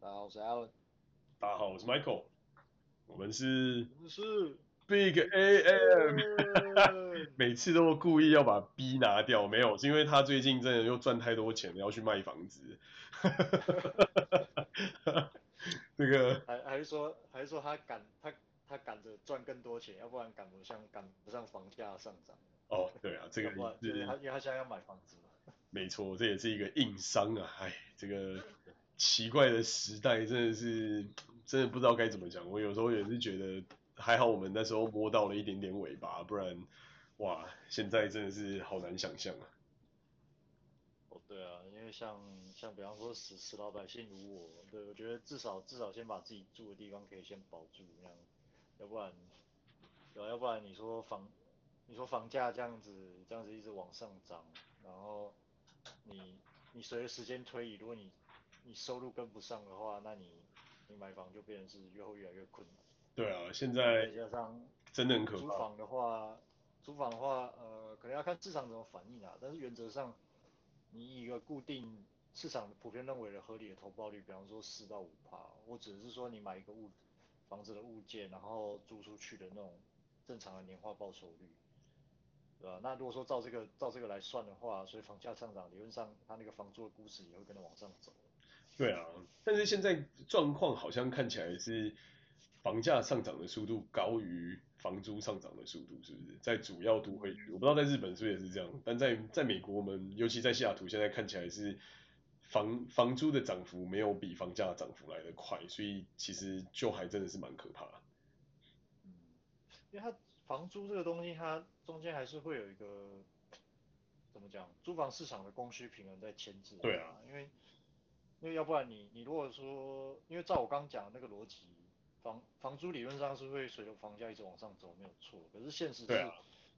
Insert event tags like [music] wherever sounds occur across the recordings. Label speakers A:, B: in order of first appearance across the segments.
A: 大家好，我是 Alan。
B: 大家好，我是 Michael。我们是
A: 是
B: Big AM，每次都故意要把 B 拿掉，没有，是因为他最近真的又赚太多钱了，要去卖房子。[laughs] 这个
A: 还还是说还是说他赶他他赶着赚更多钱，要不然赶不上赶不上房价上涨。
B: 哦，对啊，这个
A: 是他因为他现在要买房子嘛。
B: 没错，这也是一个硬伤啊！哎，这个奇怪的时代真的是真的不知道该怎么讲。我有时候也是觉得还好，我们那时候摸到了一点点尾巴，不然哇，现在真的是好难想象啊。
A: 哦，对啊，因为像像比方说死死老百姓如我，对，我觉得至少至少先把自己住的地方可以先保住，那样，要不然，对，要不然你说房你说房价这样子这样子一直往上涨，然后。你你随着时间推移，如果你你收入跟不上的话，那你你买房就变成是越后越来越困难。
B: 对啊，现在
A: 再加上
B: 真的很可怕。
A: 租房的话，租房的话，呃，可能要看市场怎么反应啊。但是原则上，你以一个固定市场普遍认为的合理的投报率，比方说四到五趴，我只是说你买一个物房子的物件，然后租出去的那种正常的年化报酬率。对吧？那如果说照这个照这个来算的话，所以房价上涨，理论上它那个房租的估值也会跟着往上走。
B: 对啊，但是现在状况好像看起来是房价上涨的速度高于房租上涨的速度，是不是？在主要都会区，我不知道在日本是不是也是这样，但在在美国，我们尤其在西雅图，现在看起来是房房租的涨幅没有比房价的涨幅来得快，所以其实就还真的是蛮可怕的。
A: 嗯，因为它。房租这个东西，它中间还是会有一个怎么讲？租房市场的供需平衡在牵制。
B: 对啊，
A: 因为因为要不然你你如果说，因为照我刚讲的那个逻辑，房房租理论上是会随着房价一直往上走，没有错。可是现实是，啊、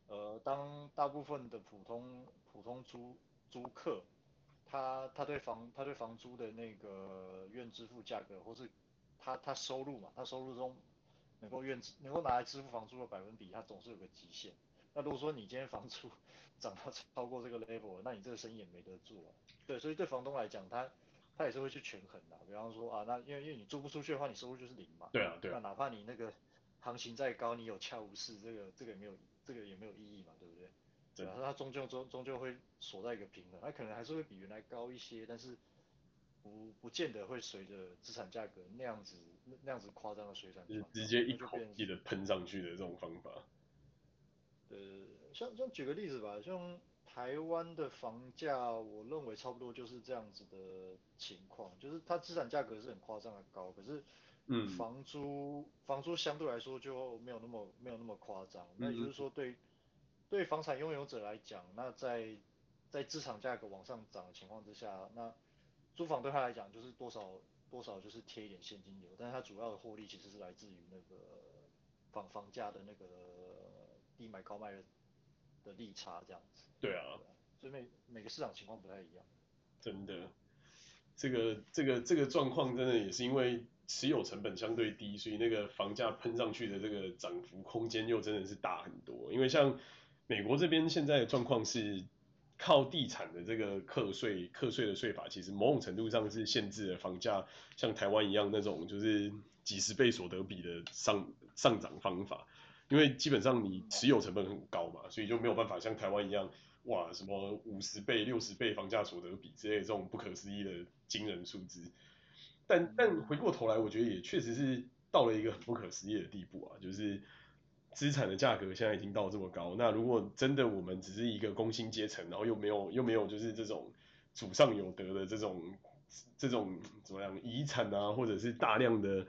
A: 呃，当大部分的普通普通租租客，他他对房他对房租的那个愿支付价格，或是他他收入嘛，他收入中。能够愿能够拿来支付房租的百分比，他总是有个极限。那如果说你今天房租 [laughs] 涨到超过这个 level，那你这个生意也没得做。对，所以对房东来讲，他他也是会去权衡的。比方说啊，那因为因为你租不出去的话，你收入就是零嘛。
B: 对啊，对啊。
A: 那哪怕你那个行情再高，你有恰无市，这个这个也没有这个也没有意义嘛，对不对？对啊，它终究终终究会锁在一个平衡，它可能还是会比原来高一些，但是不不见得会随着资产价格那样子。那样子夸张的水涨船高，
B: 直接一口气的喷上去的这种方法。
A: 呃，像像举个例子吧，像台湾的房价，我认为差不多就是这样子的情况，就是它资产价格是很夸张的高，可是，嗯，房租房租相对来说就没有那么没有那么夸张。那也就是说对，对对房产拥有者来讲，那在在资产价格往上涨的情况之下，那租房对他来讲就是多少。多少就是贴一点现金流，但是它主要的获利其实是来自于那个房房价的那个低买高卖的的利差这样子。
B: 对啊，
A: 所以每每个市场情况不太一样。
B: 真的，这个这个这个状况真的也是因为持有成本相对低，所以那个房价喷上去的这个涨幅空间又真的是大很多。因为像美国这边现在的状况是。靠地产的这个课税，课税的税法，其实某种程度上是限制了房价像台湾一样那种就是几十倍所得比的上上涨方法，因为基本上你持有成本很高嘛，所以就没有办法像台湾一样，哇，什么五十倍、六十倍房价所得比之类的这种不可思议的惊人数字。但但回过头来，我觉得也确实是到了一个很不可思议的地步啊，就是。资产的价格现在已经到这么高，那如果真的我们只是一个工薪阶层，然后又没有又没有就是这种祖上有德的这种这种怎么样遗产啊，或者是大量的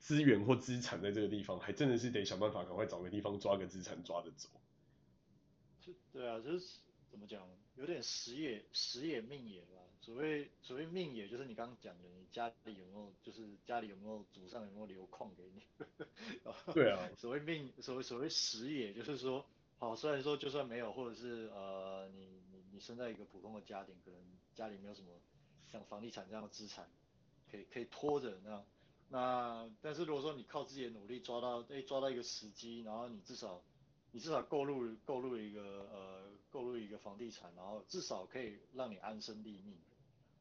B: 资源或资产在这个地方，还真的是得想办法赶快找个地方抓个资产抓着走。
A: 对啊，就是怎么讲，有点时也时也命也吧。所谓所谓命也，就是你刚刚讲的，你家里有没有，就是家里有没有祖上有没有留矿给你？[laughs]
B: 对啊。
A: 所谓命，所谓所谓时也，就是说，好，虽然说就算没有，或者是呃，你你你生在一个普通的家庭，可能家里没有什么像房地产这样的资产，可以可以拖着那样，那但是如果说你靠自己的努力抓到，哎，抓到一个时机，然后你至少你至少购入购入一个呃购入一个房地产，然后至少可以让你安身立命。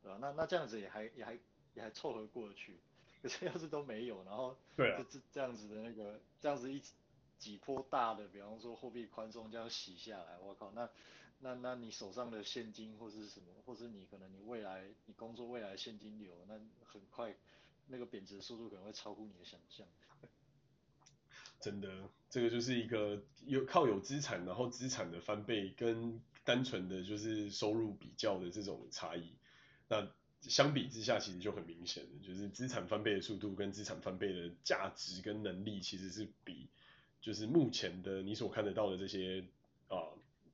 A: 对吧？那那这样子也还也还也还凑合过去。[laughs] 可是要是都没有，然后
B: 对啊，
A: 这这样子的那个这样子一几波大的，比方说货币宽松这样洗下来，我靠，那那那你手上的现金或是什么，或是你可能你未来你工作未来现金流，那很快那个贬值速度可能会超乎你的想象。[laughs]
B: 真的，这个就是一个有靠有资产，然后资产的翻倍跟单纯的就是收入比较的这种差异。那相比之下，其实就很明显，就是资产翻倍的速度跟资产翻倍的价值跟能力，其实是比就是目前的你所看得到的这些啊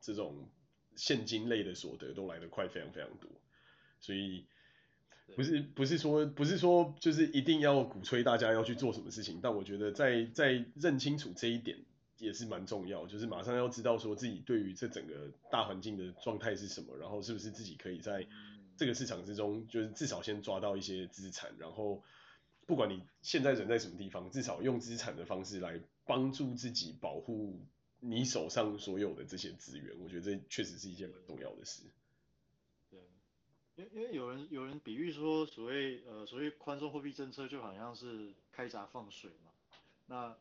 B: 这种现金类的所得都来得快非常非常多。所以不是不是说不是说就是一定要鼓吹大家要去做什么事情，但我觉得在在认清楚这一点也是蛮重要，就是马上要知道说自己对于这整个大环境的状态是什么，然后是不是自己可以在。这个市场之中，就是至少先抓到一些资产，然后不管你现在人在什么地方，至少用资产的方式来帮助自己保护你手上所有的这些资源，我觉得这确实是一件蛮重要的事。
A: 对，因为因为有人有人比喻说，所谓呃所谓宽松货币政策就好像是开闸放水嘛，那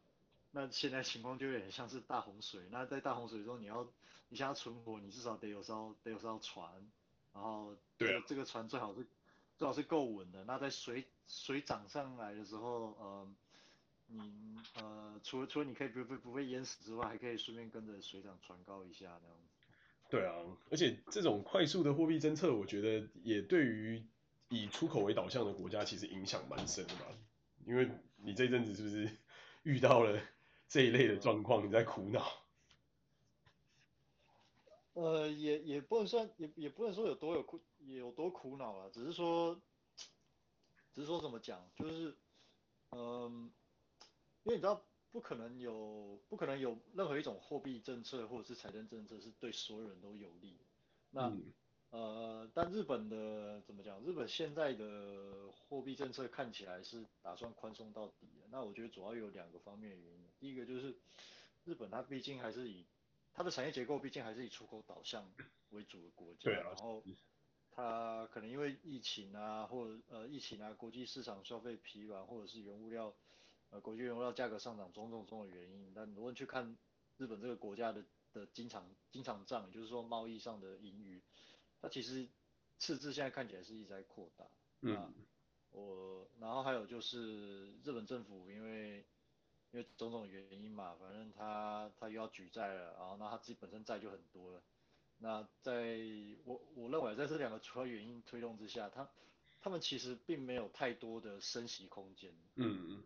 A: 那现在情况就有点像是大洪水，那在大洪水中你要你想要存活，你至少得有艘得有艘船。然后，对，这个船最好是最好是够稳的。那在水水涨上来的时候，呃，你呃，除了除了你可以不不不被淹死之外，还可以顺便跟着水涨船高一下那样子。
B: 对啊，而且这种快速的货币政策，我觉得也对于以出口为导向的国家，其实影响蛮深的吧。因为你这阵子是不是 [laughs] 遇到了这一类的状况，你在苦恼？[laughs]
A: 呃，也也不能算，也也不能说有多有苦，有多苦恼啊，只是说，只是说怎么讲，就是，嗯、呃，因为你知道，不可能有，不可能有任何一种货币政策或者是财政政策是对所有人都有利。那，嗯、呃，但日本的怎么讲？日本现在的货币政策看起来是打算宽松到底的。那我觉得主要有两个方面的原因，第一个就是日本它毕竟还是以它的产业结构毕竟还是以出口导向为主的国家，然后它可能因为疫情啊，或者呃疫情啊，国际市场消费疲软，或者是原物料呃国际原物料价格上涨种种种的原因，但如果你去看日本这个国家的的经常经常账，也就是说贸易上的盈余，它其实赤字现在看起来是一直在扩大。嗯。我然后还有就是日本政府因为。因为种种原因嘛，反正他他又要举债了，然后那他自己本身债就很多了。那在我我认为在这两个主要原因推动之下，他他们其实并没有太多的升息空间。嗯嗯。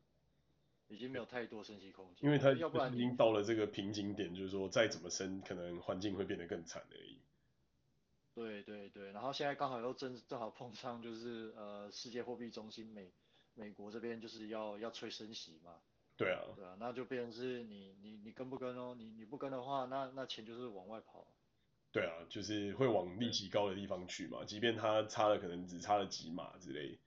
A: 已经没有太多升息空间。
B: 因为他要不然已经到了这个瓶颈点，就是说再怎么升，可能环境会变得更惨而已。
A: 对对对，然后现在刚好又正正好碰上就是呃世界货币中心美美国这边就是要要催升息嘛。
B: 对啊，
A: 对啊，那就变成是你你你跟不跟哦？你你不跟的话，那那钱就是往外跑。
B: 对啊，就是会往利息高的地方去嘛，即便它差了可能只差了几码之类。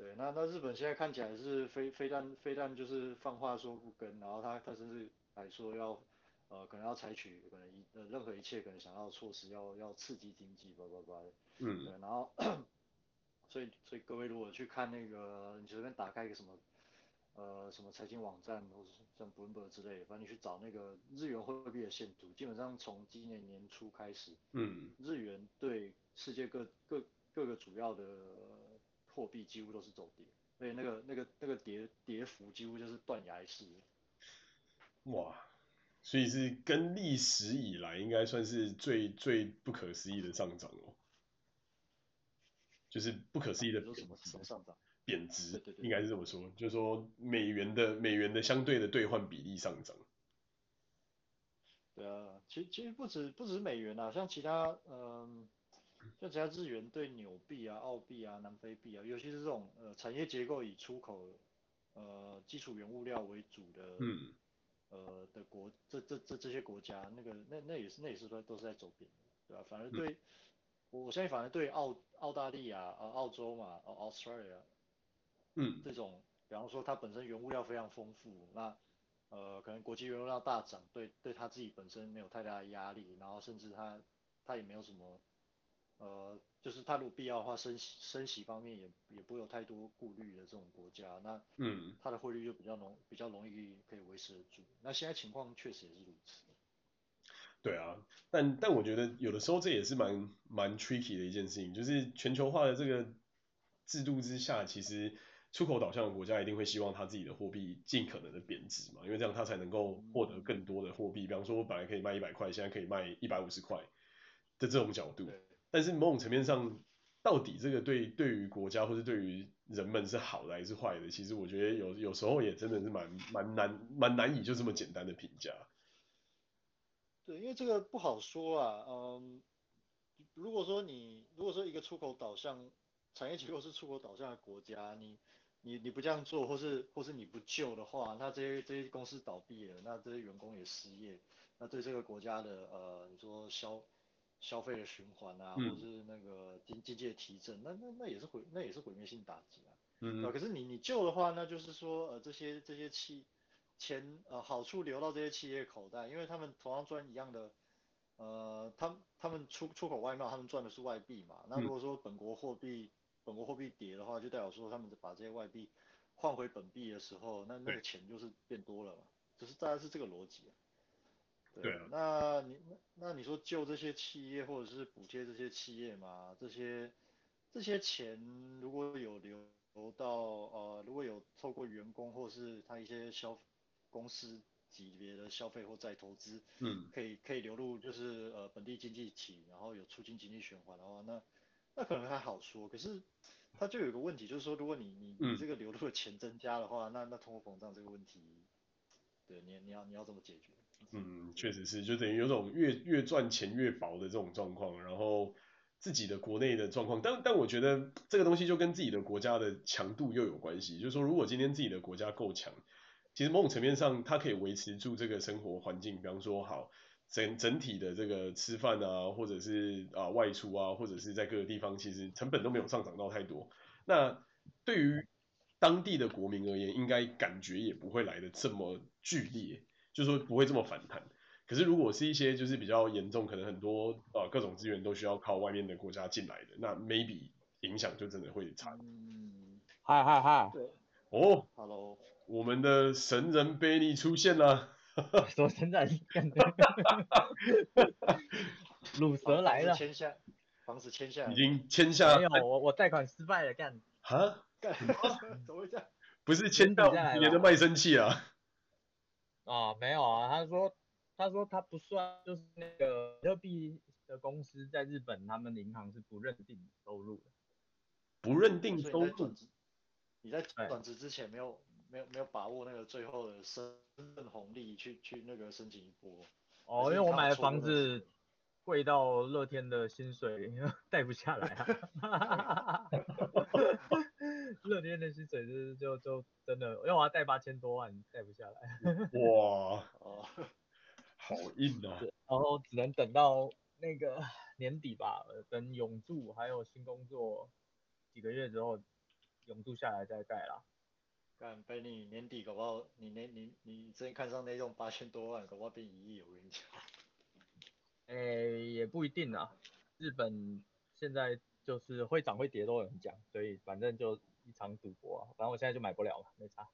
A: 对，那那日本现在看起来是非非但非但就是放话说不跟，然后他他甚至还说要呃可能要采取可能一呃任何一切可能想要的措施要要刺激经济叭叭叭的。嗯。对，然后所以所以各位如果去看那个你随便打开一个什么。呃，什么财经网站，或者像 Bloomberg 之类的，反正你去找那个日元货币的线图，基本上从今年年初开始，嗯，日元对世界各各各个主要的货币几乎都是走跌，所以那个那个那个跌跌幅几乎就是断崖式。
B: 哇，所以是跟历史以来应该算是最最不可思议的上涨哦，就是不可思议的
A: 什么什么上涨？
B: 贬值应该是这么说，就是说美元的美元的相对的兑换比例上涨。
A: 对啊，其其实不止不止美元啊，像其他嗯，像其他日元对纽币啊、澳币啊、南非币啊，尤其是这种呃产业结构以出口呃基础原物料为主的，嗯，呃的国这这这这些国家，那个那那也是那也是说都是在走贬，对吧？反而对，嗯、我相信反而对澳澳大利亚啊、澳洲嘛、Australia。嗯，这种，比方说它本身原物料非常丰富，那呃可能国际原物料大涨，对对它自己本身没有太大的压力，然后甚至它它也没有什么呃，就是它如果必要的话，升息升息方面也也不会有太多顾虑的这种国家，那嗯，它的汇率就比较容比较容易可以维持得住。那现在情况确实也是如此。
B: 对啊，但但我觉得有的时候这也是蛮蛮 tricky 的一件事情，就是全球化的这个制度之下，其实出口导向的国家一定会希望他自己的货币尽可能的贬值嘛，因为这样他才能够获得更多的货币。比方说，我本来可以卖一百块，现在可以卖一百五十块的这种角度。但是某种层面上，到底这个对对于国家或者对于人们是好的还是坏的？其实我觉得有有时候也真的是蛮蛮难蛮难以就这么简单的评价。
A: 对，因为这个不好说啊，嗯，如果说你如果说一个出口导向产业结构是出口导向的国家，你你你不这样做，或是或是你不救的话，那这些这些公司倒闭了，那这些员工也失业，那对这个国家的呃，你说消消费的循环啊，或者是那个经经济的提振，那那那也是毁那也是毁灭性打击啊，嗯，可是你你救的话，那就是说呃这些这些企钱呃好处流到这些企业口袋，因为他们同样赚一样的，呃，他他们出出口外贸，他们赚的是外币嘛。那如果说本国货币、嗯、本国货币跌的话，就代表说他们把这些外币换回本币的时候，那那个钱就是变多了嘛。只、就是大概是这个逻辑。对。那你那你说救这些企业或者是补贴这些企业嘛？这些这些钱如果有流到呃，如果有透过员工或是他一些消公司级别的消费或再投资，嗯，可以可以流入就是呃本地经济体，然后有促进经济循环的话，那那可能还好说。可是它就有个问题，就是说如果你你你这个流入的钱增加的话，嗯、那那通货膨胀这个问题，对你你要你要怎么解决？
B: 嗯，确实是，就等于有种越越赚钱越薄的这种状况，然后自己的国内的状况，但但我觉得这个东西就跟自己的国家的强度又有关系，就是说如果今天自己的国家够强。其实某种层面上，它可以维持住这个生活环境，比方说好整整体的这个吃饭啊，或者是啊外出啊，或者是在各个地方，其实成本都没有上涨到太多。那对于当地的国民而言，应该感觉也不会来得这么剧烈，就是说不会这么反弹。可是如果是一些就是比较严重，可能很多呃各种资源都需要靠外面的国家进来的，那 maybe 影响就真的会差。
C: 嗯，嗨嗨嗨，对，
B: 哦
A: ，Hello。
B: 我们的神人 Benny 出现了，
C: 说神人，[laughs] 鲁蛇来了，
A: 签下，房子签下，
B: 已经签下，
C: 没有，我我贷款失败了，干，
B: 哈，
A: 干，怎么会这样？
B: 不是签到你的卖身契啊？
C: 啊，没有啊，他说他说他不算，就是那个比特币的公司在日本，他们银行是不认定收入的，
B: 不认定收入，
A: 你在转职之前没有？没有没有把握那个最后的身份红利去去那个申请一波。
C: 哦，因为我买的房子贵到乐天的薪水 [laughs] 带不下来啊。[laughs] [laughs] 乐天的薪水就是就就真的，因为我要贷八千多万，贷不下来。[laughs]
B: 哇，哦，好硬啊。
C: 然后只能等到那个年底吧，等永住还有新工作几个月之后，永住下来再贷啦。
A: 干被你年底搞不好，你年你你，你之前看上那栋八千多万，搞不好变一亿，我跟你讲。[laughs]
C: 哎、欸，也不一定啊。日本现在就是会涨会跌都有人讲，所以反正就一场赌博啊。反正我现在就买不了了，没差。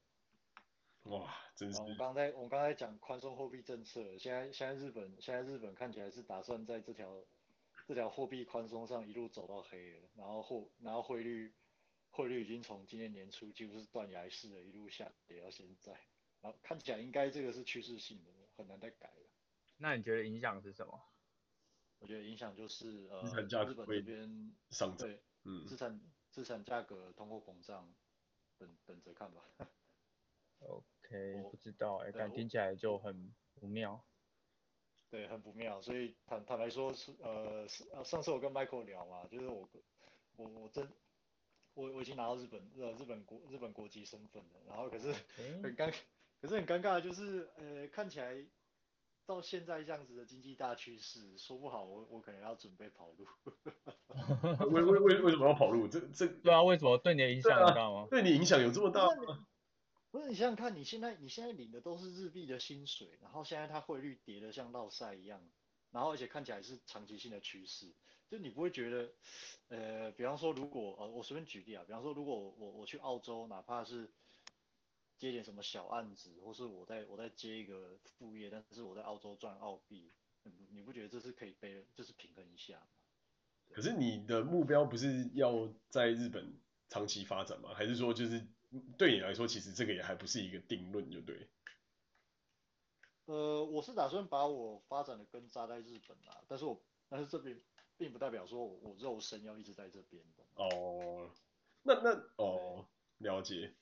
B: 哇，真是。
A: 我刚才我刚才讲宽松货币政策，现在现在日本现在日本看起来是打算在这条这条货币宽松上一路走到黑了，然后货然后汇率。汇率已经从今年年初几乎是断崖式的一路下跌到现在，然后看起来应该这个是趋势性的，很难再改了。
C: 那你觉得影响是什么？
A: 我觉得影响就是呃，
B: 日本这
A: 边
B: 上
A: 对，嗯，资产资产价格通货膨胀，等等着看吧。
C: OK，不知道哎，但听起来就很不妙。
A: 对，很不妙。所以坦坦白说是呃，上次我跟 Michael 聊嘛，就是我我我真。我我已经拿到日本呃日本国日本国籍身份了，然后可是很尴，可是很尴尬的就是，呃，看起来到现在这样子的经济大趋势，说不好我我可能要准备跑路。
B: 为为为为什么要跑路？这这
C: 对啊，为什么对你的影响很大吗？
B: 对你影响有这么大吗？
A: 不是，你想想看，你现在你现在领的都是日币的薪水，然后现在它汇率跌的像落赛一样，然后而且看起来是长期性的趋势。就你不会觉得，呃，比方说如果呃，我随便举例啊，比方说如果我我去澳洲，哪怕是接点什么小案子，或是我在我在接一个副业，但是我在澳洲赚澳币，你不觉得这是可以被，就是平衡一下？
B: 可是你的目标不是要在日本长期发展吗？还是说就是对你来说，其实这个也还不是一个定论，就对？
A: 呃，我是打算把我发展的根扎在日本啊，但是我但是这边并不代表说我我肉身要一直在这边的。
B: 哦，那那哦，了解。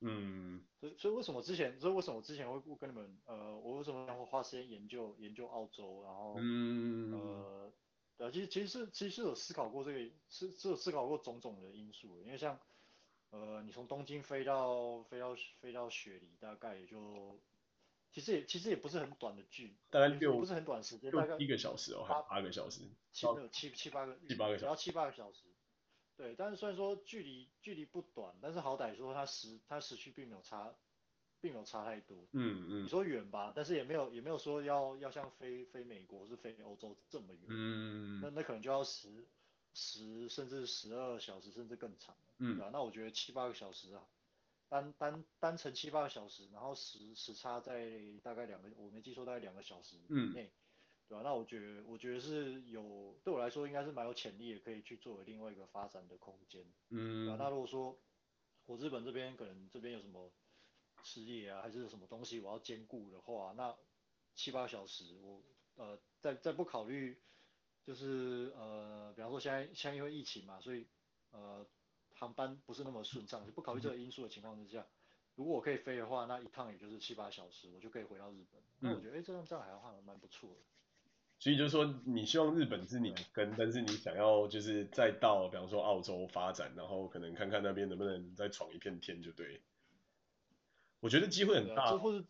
B: 嗯，
A: 所以所以为什么之前，所以为什么之前会跟你们呃，我为什么会花时间研究研究澳洲，然后嗯呃，对，其实其实是其实是有思考过这个，是是有思考过种种的因素，因为像呃，你从东京飞到飞到飞到雪梨，大概也就。其实也其实也不是很短的距，
B: 大概六
A: 不是很短时间，大概
B: 一个小时哦，八八个小时，
A: 七七七八个
B: 七八个小时，
A: 只要七八个小时。对，但是虽然说距离距离不短，但是好歹说它时它时区并没有差，并没有差太多。
B: 嗯嗯。
A: 你说远吧，但是也没有也没有说要要像飞飞美国是飞欧洲这么远。
B: 嗯嗯。
A: 那那可能就要十十甚至十二小时甚至更长。嗯。对吧？那我觉得七八个小时啊。单单单程七八个小时，然后时时差在大概两个，我没记错大概两个小时以内，嗯、对吧？那我觉得我觉得是有对我来说应该是蛮有潜力的，可以去作为另外一个发展的空间，嗯，对吧？那如果说我日本这边可能这边有什么事业啊，还是有什么东西我要兼顾的话，那七八小时我呃在在不考虑就是呃比方说现在现在因为疫情嘛，所以呃。航班不是那么顺畅，就不考虑这个因素的情况之下，如果我可以飞的话，那一趟也就是七八小时，我就可以回到日本。那我觉得，哎、嗯，这样这样还还蛮不错的。
B: 所以就是说，你希望日本是你的根，但是你想要就是再到，比方说澳洲发展，然后可能看看那边能不能再闯一片天，就对。我觉得机会很大。
A: 这或者，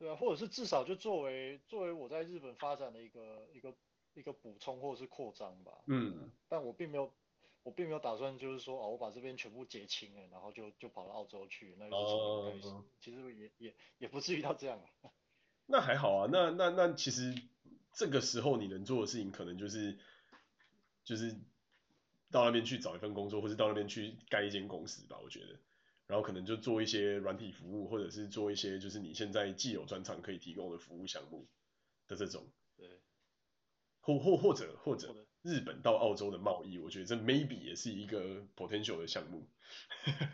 A: 对啊，或者是至少就作为作为我在日本发展的一个一个一个补充或者是扩张吧。嗯。但我并没有。我并没有打算，就是说，哦，我把这边全部结清了，然后就就跑到澳洲去，那就是什么？其实也也也不至于到这样啊。[laughs]
B: 那还好啊，那那那其实这个时候你能做的事情，可能就是就是到那边去找一份工作，或是到那边去盖一间公司吧，我觉得。然后可能就做一些软体服务，或者是做一些就是你现在既有专长可以提供的服务项目的这种。
A: 对。
B: 或或或者或者。日本到澳洲的贸易，我觉得这 maybe 也是一个 potential 的项目。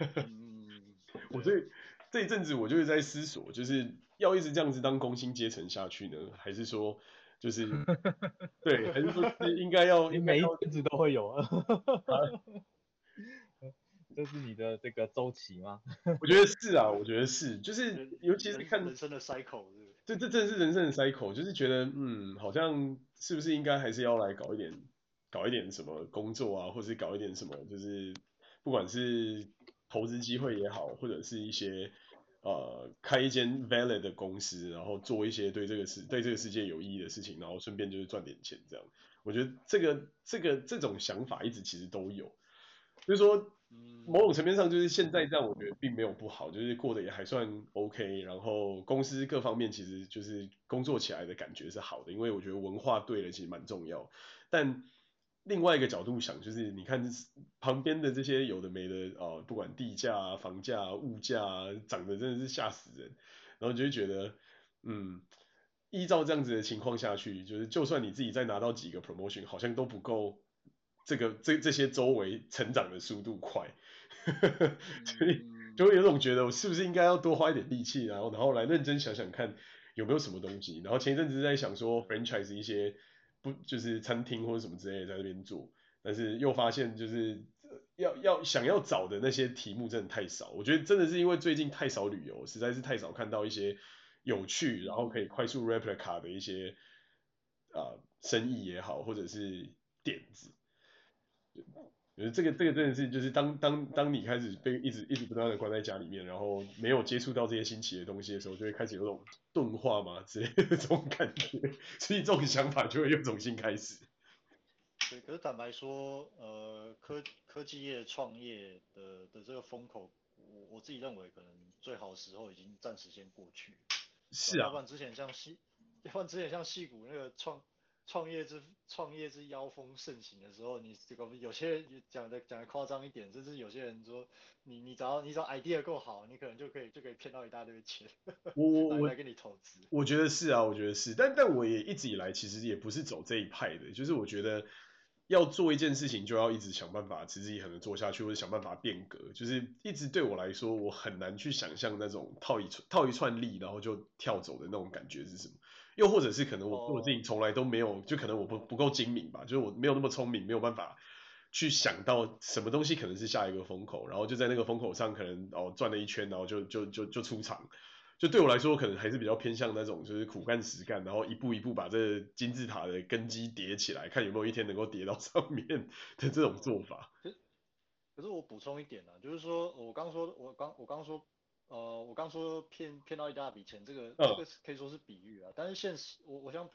B: [laughs] 我这这一阵子我就是在思索，就是要一直这样子当工薪阶层下去呢，还是说就是对，还是说应该 [laughs] 要
C: 你每一阵子都会有啊？这是你的这个周期吗？[laughs]
B: 我觉得是啊，我觉得是，就是尤其是看
A: 人生的 cycle，
B: 这这真的是人生的 cycle，就是觉得嗯，好像是不是应该还是要来搞一点。搞一点什么工作啊，或是搞一点什么，就是不管是投资机会也好，或者是一些呃开一间 valid 的公司，然后做一些对这个世对这个世界有意义的事情，然后顺便就是赚点钱这样。我觉得这个这个这种想法一直其实都有，就是说某种层面上就是现在这样，我觉得并没有不好，就是过得也还算 OK，然后公司各方面其实就是工作起来的感觉是好的，因为我觉得文化对了其实蛮重要，但。另外一个角度想，就是你看旁边的这些有的没的啊，不管地价啊、房价啊、物价啊，涨得真的是吓死人。然后就会觉得，嗯，依照这样子的情况下去，就是就算你自己再拿到几个 promotion，好像都不够这个这这些周围成长的速度快。[laughs] 所以就会有种觉得，我是不是应该要多花一点力气，然后然后来认真想想看有没有什么东西。然后前一阵子在想说 franchise 一些。不就是餐厅或者什么之类的在那边做，但是又发现就是要要想要找的那些题目真的太少，我觉得真的是因为最近太少旅游，实在是太少看到一些有趣然后可以快速 replica 的一些啊、生意也好，或者是点子。我觉得这个这个真的是就是当当当你开始被一直一直不断的关在家里面，然后没有接触到这些新奇的东西的时候，就会开始有种钝化嘛之类的 [laughs] 这种感觉，所以这种想法就会又重新开始。
A: 对，可是坦白说，呃，科科技业创业的的这个风口，我我自己认为可能最好的时候已经暂时先过去。
B: 是啊。
A: 要不然之前像矽，要不然之前像矽股那个创创业之创业之妖风盛行的时候，你这个有些人讲的讲的夸张一点，甚至有些人说你你只要你只要 idea 够好，你可能就可以就可以骗到一大堆钱，
B: 我我 [laughs] 我
A: 来给你投资。
B: 我觉得是啊，我觉得是，但但我也一直以来其实也不是走这一派的，就是我觉得。要做一件事情，就要一直想办法持之以恒的做下去，或者想办法变革。就是一直对我来说，我很难去想象那种套一串套一串利，然后就跳走的那种感觉是什么。又或者是可能我我自己从来都没有，就可能我不不够精明吧，就是我没有那么聪明，没有办法去想到什么东西可能是下一个风口，然后就在那个风口上可能哦转了一圈，然后就就就就出场。就对我来说，可能还是比较偏向那种，就是苦干实干，然后一步一步把这金字塔的根基叠起来，看有没有一天能够叠到上面的这种做法。
A: 可是我补充一点呢、啊，就是说我刚说，我刚我刚说，呃，我刚说骗骗到一大笔钱，这个这个可以说是比喻啊。但是现实，我我想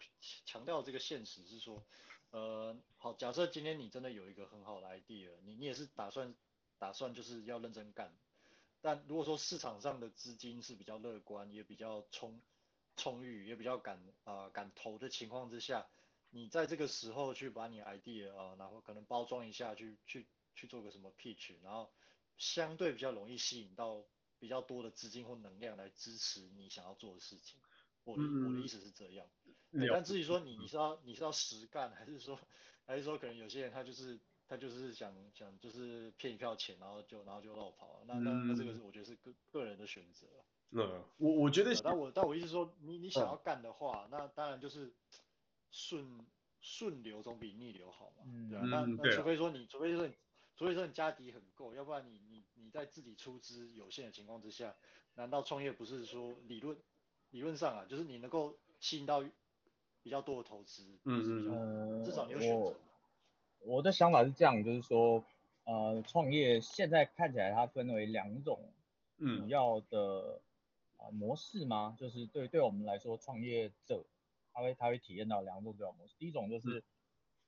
A: 强调这个现实是说，呃，好，假设今天你真的有一个很好的 idea，你你也是打算打算就是要认真干。但如果说市场上的资金是比较乐观，也比较充充裕，也比较敢啊、呃、敢投的情况之下，你在这个时候去把你 idea 啊、呃，然后可能包装一下，去去去做个什么 pitch，然后相对比较容易吸引到比较多的资金或能量来支持你想要做的事情。我的、嗯、我的意思是这样。对，但至于说你你是要你是要实干，还是说还是说可能有些人他就是。他就是想想就是骗一票钱，然后就然后就落跑，那那那这个是我觉得是个个人的选择。
B: 嗯，我我觉得，
A: 但我但我意思说，你你想要干的话，嗯、那当然就是顺顺流总比逆流好嘛，嗯、对啊。那那除非说你，除非说你，除非说你家底很够，要不然你你你在自己出资有限的情况之下，难道创业不是说理论理论上啊，就是你能够吸引到比较多的投资，嗯嗯，至少你有选择。
C: 我的想法是这样，就是说，呃，创业现在看起来它分为两种主要的啊、嗯呃、模式吗，就是对对我们来说，创业者他会他会体验到两种主要模式。第一种就是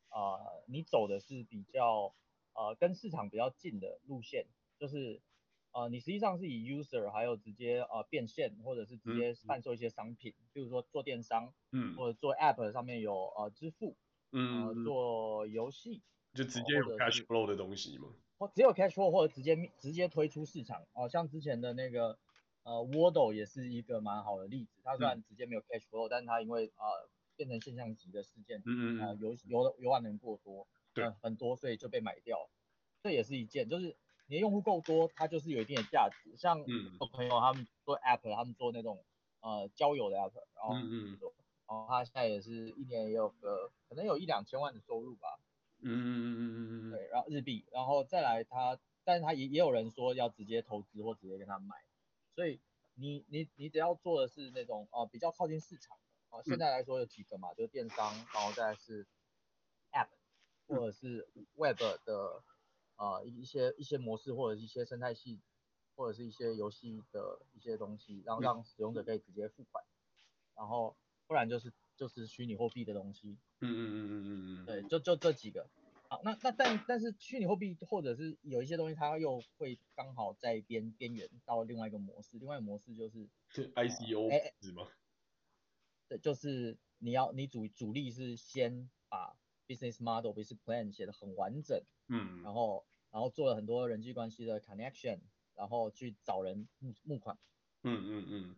C: 啊、呃，你走的是比较呃跟市场比较近的路线，就是呃你实际上是以 user 还有直接呃变现或者是直接贩售一些商品，比如说做电商，嗯，或者做 app 上面有呃支付。嗯、呃，做游戏
B: 就直接有 cash flow 的东西嘛。
C: 或，只有 cash flow 或者直接直接推出市场哦，像之前的那个呃 Wordle 也是一个蛮好的例子，它虽然直接没有 cash flow，、嗯、但是它因为呃变成现象级的事件，嗯嗯啊游游游玩人过多，对、呃，很多，所以就被买掉，这也是一件，就是你的用户够多，它就是有一定的价值。像我朋友他们做 app，他们做那种呃交友的 app，然后嗯嗯。然后他现在也是一年也有个可能有一两千万的收入吧，嗯嗯嗯嗯嗯。嗯对，然后日币，然后再来他，但是他也也有人说要直接投资或直接跟他买，所以你你你只要做的是那种呃比较靠近市场的，啊现在来说有几个嘛，就是电商，然后再来是或者是 Web 的呃一些一些模式或者一些生态系或者是一些游戏的一些东西，然后让使用者可以直接付款，然后。不然就是就是虚拟货币的东西，嗯嗯嗯嗯嗯嗯，对，就就这几个，好，那那但但是虚拟货币或者是有一些东西，它又会刚好在边边缘到另外一个模式，另外一个模式就是是 ICO 是吗？对，就是你要你主主力是先把 business model business plan 写的很完整，嗯，然后然后做了很多人际关系的 connection，然后去找人募募款，嗯嗯嗯。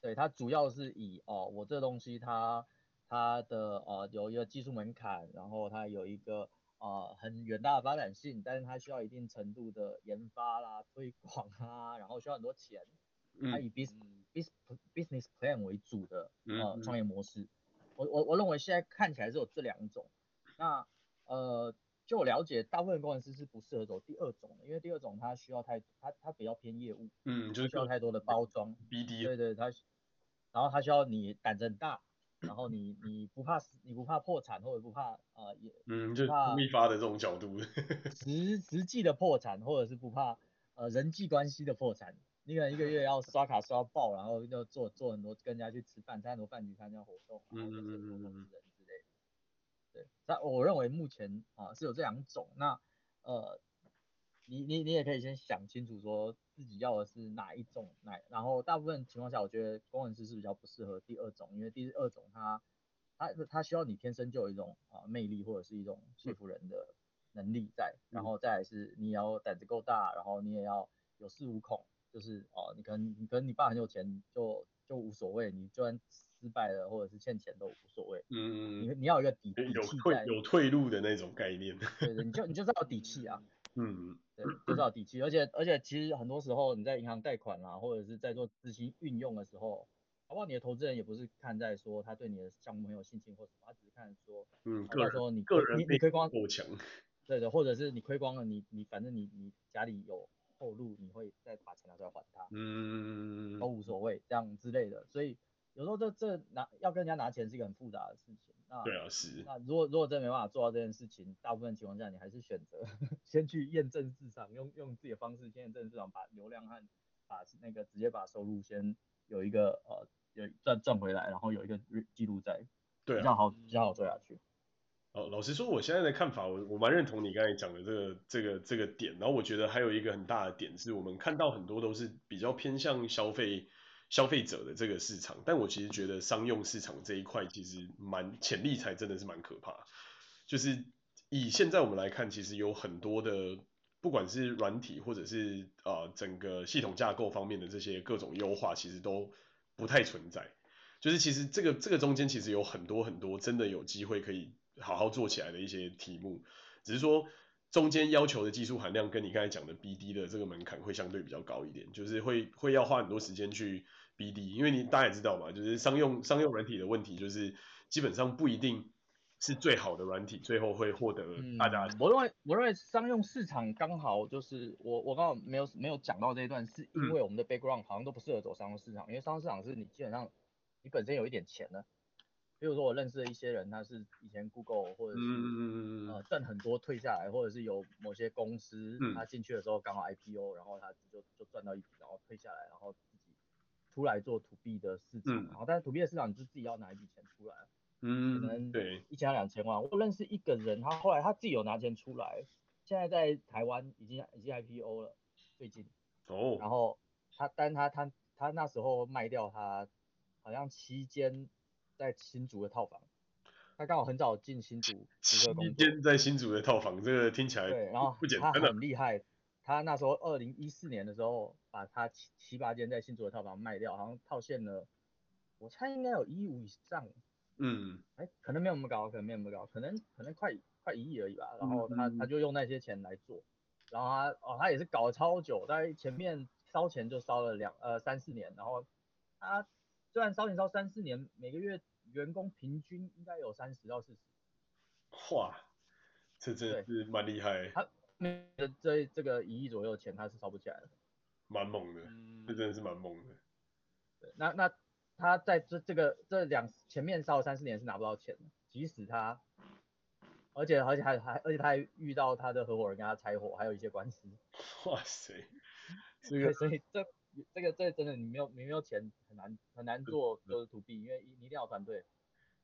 C: 对，它主要是以哦，我这东西它它的呃有一个技术门槛，然后它有一个呃很远大的发展性，但是它需要一定程度的研发啦、推广啊，然后需要很多钱，它以 business、嗯、business plan 为主的呃创业模式。嗯、我我我认为现在看起来是有这两种。那呃，就我了解，大部分工程师是不适合走第二种的，因为第二种它需要太它它比较偏业务，嗯，就是需要太多的包装，BD，对对，它。然后他需要你胆子很大，然后你你不怕死，你不怕破产或者不怕呃也嗯，就
B: 密发的这种角度，[laughs]
C: 实实际的破产或者是不怕呃人际关系的破产，你可能一个月要刷卡刷爆，然后要做做很多跟人家去吃饭，参很多饭局参加活动，然后认识很多投资人之类的。对，那我认为目前啊是有这两种，那呃你你你也可以先想清楚说。自己要的是哪一种？哪？然后大部分情况下，我觉得工程师是比较不适合第二种，因为第二种它他他需要你天生就有一种啊魅力或者是一种说服人的能力在，嗯、然后再来是你要胆子够大，然后你也要有恃无恐，就是哦、啊，你可能你可能你爸很有钱就就无所谓，你就算失败了或者是欠钱都无所谓，嗯，你你要有一个底底气在，
B: 有退路的那种概念，
C: 对对，你就你就知道底气啊，[laughs]
B: 嗯，
C: 对，就知道底气，而且而且其实很多时候你在银行贷款啊，或者是在做资金运用的时候。包括你的投资人也不是看在说他对你的项目很有信心或什么，他只是看说，
B: 嗯，
C: 个人说你
B: 个人
C: 你你亏光
B: 够强，[laughs]
C: 对的，或者是你亏光了，你你反正你你家里有后路，你会再把钱拿出来还他，
B: 嗯，
C: 都无所谓这样之类的，所以有时候这这拿要跟人家拿钱是一个很复杂的事情，那
B: 对啊是，
C: 那如果如果真的没办法做到这件事情，大部分情况下你还是选择 [laughs] 先去验证市场，用用自己的方式先验证市场，把流量和把那个直接把收入先有一个呃。有赚赚回来，然后有一个记录在，
B: 对、啊，
C: 比较好比较好做下去。
B: 哦，老实说，我现在的看法，我我蛮认同你刚才讲的这个这个这个点。然后我觉得还有一个很大的点是，我们看到很多都是比较偏向消费消费者的这个市场，但我其实觉得商用市场这一块其实蛮潜力才真的是蛮可怕。就是以现在我们来看，其实有很多的，不管是软体或者是啊、整个系统架构方面的这些各种优化，其实都。不太存在，就是其实这个这个中间其实有很多很多真的有机会可以好好做起来的一些题目，只是说中间要求的技术含量跟你刚才讲的 BD 的这个门槛会相对比较高一点，就是会会要花很多时间去 BD，因为你大家也知道嘛，就是商用商用软体的问题，就是基本上不一定是最好的软体，最后会获得大家、
C: 嗯。我认为我认为商用市场刚好就是我我刚好没有没有讲到这一段，是因为我们的 background 好像都不适合走商用市场，因为商用市场是你基本上你本身有一点钱的，比如说我认识的一些人，他是以前 Google 或者是、嗯、呃挣很多退下来，或者是有某些公司他进去的时候刚好 IPO，然后他就就赚到一笔，然后退下来，然后自己出来做 To B 的市场，然后但是 To B 的市场你就自己要拿一笔钱出来。
B: 嗯，
C: 可能对一千到两千万。我认识一个人，他后来他自己有拿钱出来，现在在台湾已经已经 IPO 了，最近。
B: 哦。
C: 然后他，但他他他那时候卖掉他好像期间在新竹的套房，他刚好很早进新竹。[laughs]
B: 七间在新竹的套房，这个听起来
C: 对，然后他很厉害，他那时候二零一四年的时候把他七七八间在新竹的套房卖掉，好像套现了，我猜应该有一亿五以上。
B: 嗯，
C: 哎、欸，可能没有那么高，可能没有那么高，可能可能快快一亿而已吧。然后他、嗯、他就用那些钱来做，然后他哦他也是搞了超久，大概前面烧钱就烧了两呃三四年，然后他虽然烧钱烧三四年，每个月员工平均应该有三十到四十。
B: 哇，这真的是蛮厉害。
C: 他那个这这个一亿左右的钱他是烧不起来的。
B: 蛮猛的，这真的是蛮猛的。
C: 对，那那。他在这这个这两前面烧了三四年是拿不到钱的，即使他，而且而且还还而且他还遇到他的合伙人跟他拆伙，还有一些官司。
B: 哇塞，
C: 这个所以这这个这真的你没有你没有钱很难很难做就是 to B，因为你一定要团队。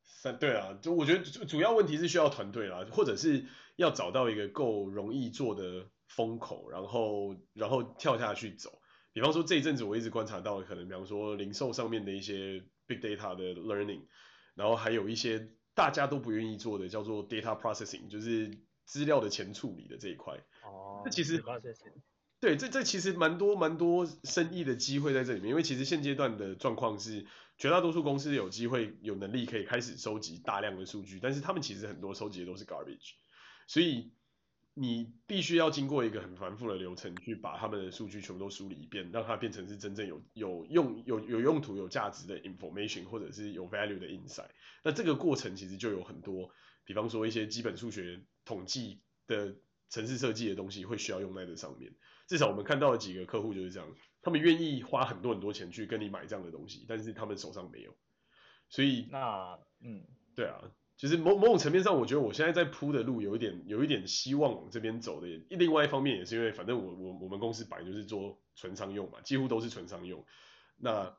B: 三对啊，就我觉得主主要问题是需要团队啦，或者是要找到一个够容易做的风口，然后然后跳下去走。比方说这一阵子我一直观察到的，可能比方说零售上面的一些 big data 的 learning，然后还有一些大家都不愿意做的叫做 data processing，就是资料的前处理的这一块。
C: 哦。
B: 这其实。对，这这其实蛮多蛮多生意的机会在这里面，因为其实现阶段的状况是，绝大多数公司有机会有能力可以开始收集大量的数据，但是他们其实很多收集的都是 garbage，所以。你必须要经过一个很繁复的流程，去把他们的数据全部都梳理一遍，让它变成是真正有有用有有用途有价值的 information，或者是有 value 的 insight。那这个过程其实就有很多，比方说一些基本数学统计的城市设计的东西会需要用在这上面。至少我们看到的几个客户就是这样，他们愿意花很多很多钱去跟你买这样的东西，但是他们手上没有。所以
C: 那嗯，
B: 对啊。其实某某种层面上，我觉得我现在在铺的路有一点有一点希望往这边走的。另外一方面也是因为，反正我我我们公司本来就是做纯商用嘛，几乎都是纯商用。那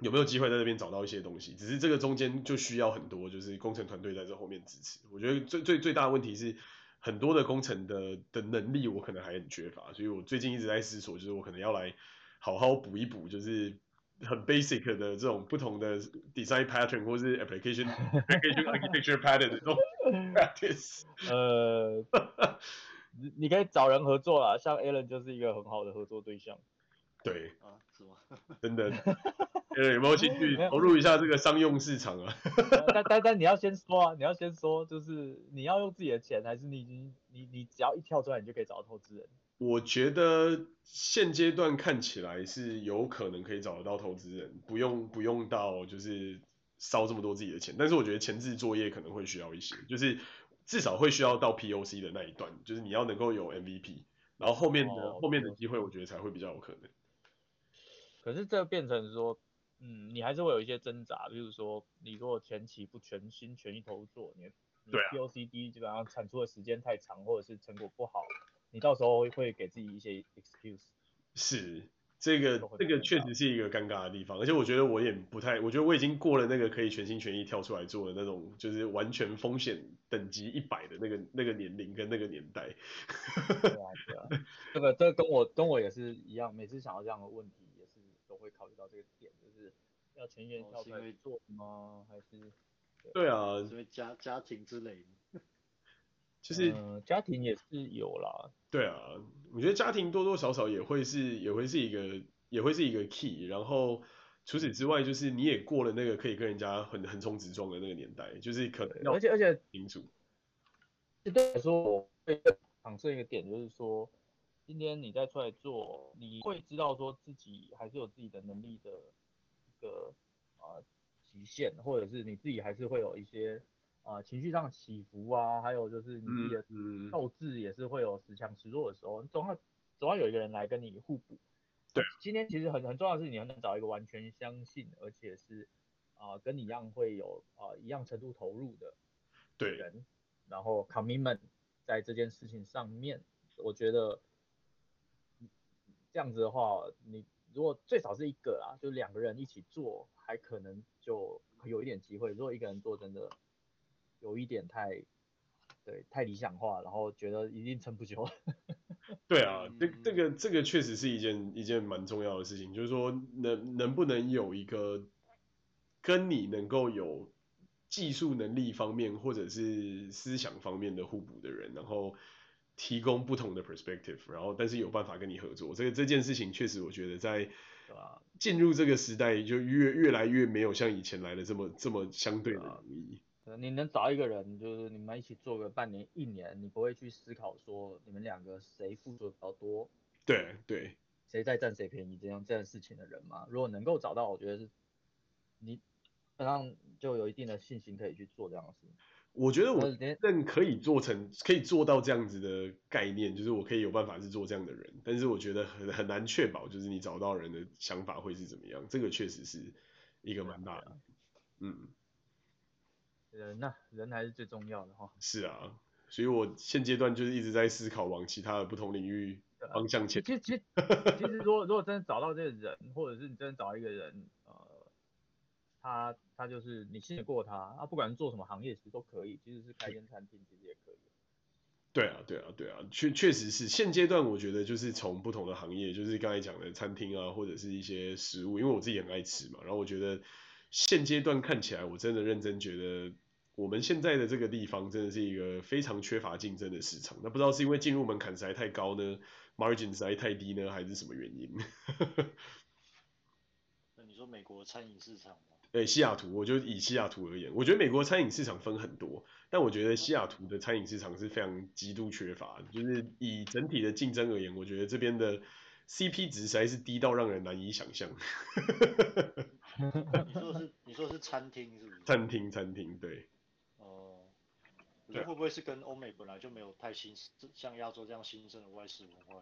B: 有没有机会在这边找到一些东西？只是这个中间就需要很多就是工程团队在这后面支持。我觉得最最最大的问题是很多的工程的的能力我可能还很缺乏，所以我最近一直在思索，就是我可能要来好好补一补，就是很 basic 的这种不同的 design pattern 或是 application [laughs] application architecture pattern 的这种 [laughs] practice。
C: 呃，你你可以找人合作啦，像 Alan 就是一个很好的合作对象。
B: 对
A: 啊，是吗？[laughs]
B: 真的。[laughs] 呃，有没有兴趣投入一下这个商用市场啊？[laughs]
C: 但但但你要先说啊，你要先说，就是你要用自己的钱，还是你已经你你只要一跳出来，你就可以找到投资人？
B: 我觉得现阶段看起来是有可能可以找得到投资人，不用不用到就是烧这么多自己的钱。但是我觉得前置作业可能会需要一些，就是至少会需要到 POC 的那一段，就是你要能够有 MVP，然后后面的、哦、后面的机会，我觉得才会比较有可能。
C: 可是这变成说，嗯，你还是会有一些挣扎，比如说你如果前期不全心全意投入做，你你 POCD 基本上产出的时间太长，或者是成果不好，你到时候会给自己一些 excuse。
B: 是，这个这个确实是一个尴尬的地方，而且我觉得我也不太，我觉得我已经过了那个可以全心全意跳出来做的那种，就是完全风险等级一百的那个那个年龄跟那个年代。
C: 对啊，对啊，这个这个跟我跟我也是一样，每次想到这样的问题。会考虑到这个点，就是要全员跳出来做吗？哦、还是
B: 对，啊，
A: 因为家家庭之类的，[laughs]
B: 就是、
C: 呃、家庭也是有啦。
B: 对啊，我觉得家庭多多少少也会是也会是一个也会是一个 key。然后除此之外，就是你也过了那个可以跟人家横横冲直撞的那个年代，就是可能
C: 而且而且
B: 民主。
C: 对来说，我会讲这一个点，就是说。今天你再出来做，你会知道说自己还是有自己的能力的一个啊极限，或者是你自己还是会有一些啊情绪上起伏啊，还有就是你自己的斗志也是会有时强时弱的时候，总要总要有一个人来跟你互补。
B: 对，
C: 今天其实很很重要的是你要能找一个完全相信，而且是啊跟你一样会有啊一样程度投入的人，
B: 对，
C: 然后 commitment 在这件事情上面，我觉得。这样子的话，你如果最少是一个啊，就两个人一起做，还可能就有一点机会。如果一个人做，真的有一点太，对，太理想化，然后觉得一定撑不久。[laughs]
B: 对啊，这这个这个确实是一件一件蛮重要的事情，就是说能能不能有一个跟你能够有技术能力方面或者是思想方面的互补的人，然后。提供不同的 perspective，然后但是有办法跟你合作，这个这件事情确实我觉得在进入这个时代就越越来越没有像以前来的这么这么相对的容易。
C: 你能找一个人，就是你们一起做个半年一年，你不会去思考说你们两个谁付出的比较多，
B: 对对，
C: 谁在占谁便宜这样这样事情的人嘛？如果能够找到，我觉得是你本上就有一定的信心可以去做这样的事。
B: 我觉得我更可以做成，可以做到这样子的概念，就是我可以有办法是做这样的人，但是我觉得很很难确保，就是你找到人的想法会是怎么样，这个确实是一个蛮大的，嗯，
C: 人呐，人还是最重要的哈。
B: 是啊，所以我现阶段就是一直在思考往其他的不同领域方向前。
C: 其实其实其实如果如果真的找到这个人，或者是你真的找一个人，呃，他。他就是你信得过他，啊，不管是做什么行业其实都可以，其实是开间餐厅其实也可以。
B: 对啊，对啊，对啊，确确实是现阶段我觉得就是从不同的行业，就是刚才讲的餐厅啊，或者是一些食物，因为我自己很爱吃嘛，然后我觉得现阶段看起来我真的认真觉得我们现在的这个地方真的是一个非常缺乏竞争的市场。那不知道是因为进入门槛实在太高呢，margin 实在太低呢，还是什么原因？[laughs]
A: 那你说美国餐饮市场？
B: 对，西雅图，我就以西雅图而言，我觉得美国餐饮市场分很多，但我觉得西雅图的餐饮市场是非常极度缺乏，就是以整体的竞争而言，我觉得这边的 CP 值实在是低到让人难以想象。
A: 你说的是 [laughs] 你说的是餐厅是不是？
B: 餐厅餐厅对。
A: 哦、呃，这会不会是跟欧美本来就没有太新，像亚洲这样新生的外食文化？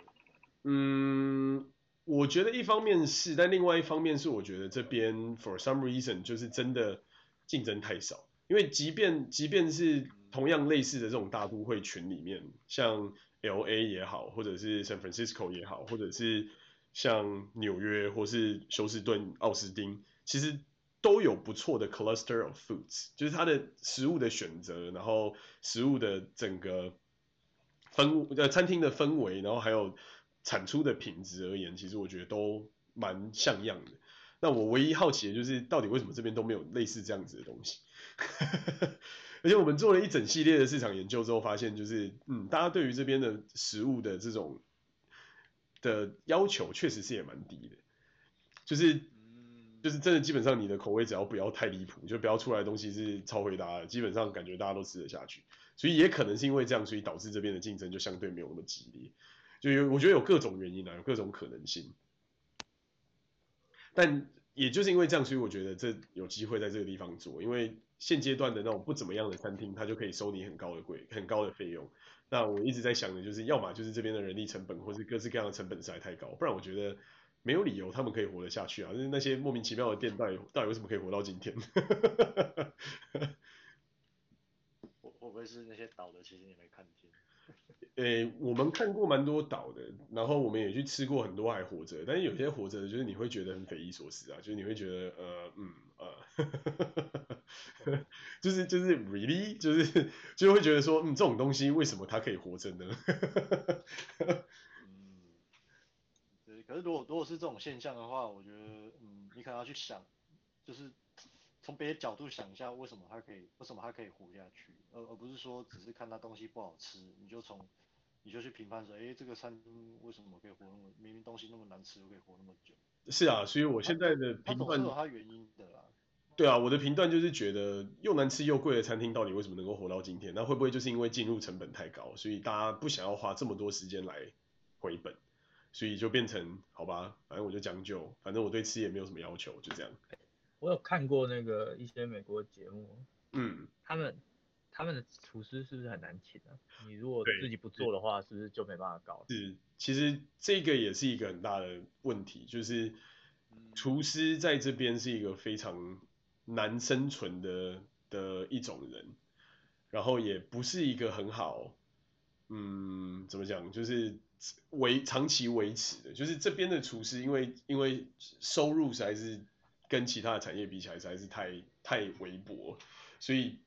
B: 嗯。我觉得一方面是，但另外一方面是，我觉得这边 for some reason 就是真的竞争太少。因为即便即便是同样类似的这种大都会群里面，像 LA 也好，或者是 San Francisco 也好，或者是像纽约或是休斯顿、奥斯汀，其实都有不错的 cluster of foods，就是它的食物的选择，然后食物的整个氛呃餐厅的氛围，然后还有。产出的品质而言，其实我觉得都蛮像样的。那我唯一好奇的就是，到底为什么这边都没有类似这样子的东西？[laughs] 而且我们做了一整系列的市场研究之后，发现就是，嗯，大家对于这边的食物的这种的要求，确实是也蛮低的，就是，就是真的基本上你的口味只要不要太离谱，就不要出来的东西是超回答的，基本上感觉大家都吃得下去。所以也可能是因为这样，所以导致这边的竞争就相对没有那么激烈。就有我觉得有各种原因啊，有各种可能性。但也就是因为这样，所以我觉得这有机会在这个地方做，因为现阶段的那种不怎么样的餐厅，它就可以收你很高的贵、很高的费用。那我一直在想的就是，要么就是这边的人力成本，或是各式各样的成本实在太高，不然我觉得没有理由他们可以活得下去啊。就是那些莫名其妙的店到底到底为什么可以活到今天？
A: 会 [laughs] 会不会是那些倒的，其实你没看
B: 见？诶、我们看过蛮多岛的，然后我们也去吃过很多还活着，但是有些活着的，就是你会觉得很匪夷所思啊，就是你会觉得呃嗯呃，[laughs] 就是就是 really 就是就会觉得说嗯这种东西为什么它可以活着呢？
A: 嗯，可是如果如果是这种现象的话，我觉得嗯你可能要去想，就是。从别的角度想一下，为什么它可以，为什么它可以活下去，而而不是说只是看它东西不好吃，你就从，你就去评判说，哎，这个餐厅为什么可以活那么，明明东西那么难吃，都可以活那么久。
B: 是啊，所以我现在的评断，
A: 它有它原因的啦。
B: 对啊，我的评断就是觉得又难吃又贵的餐厅到底为什么能够活到今天？那会不会就是因为进入成本太高，所以大家不想要花这么多时间来回本，所以就变成好吧，反正我就将就，反正我对吃也没有什么要求，就这样。
C: 我有看过那个一些美国节目，
B: 嗯，
C: 他们他们的厨师是不是很难请啊？你如果自己不做的话，是不是就没办法搞？
B: 是，其实这个也是一个很大的问题，就是厨师在这边是一个非常难生存的的一种人，然后也不是一个很好，嗯，怎么讲，就是维长期维持的，就是这边的厨师因为因为收入实在是。跟其他的产业比起来，实在是太太微薄，所以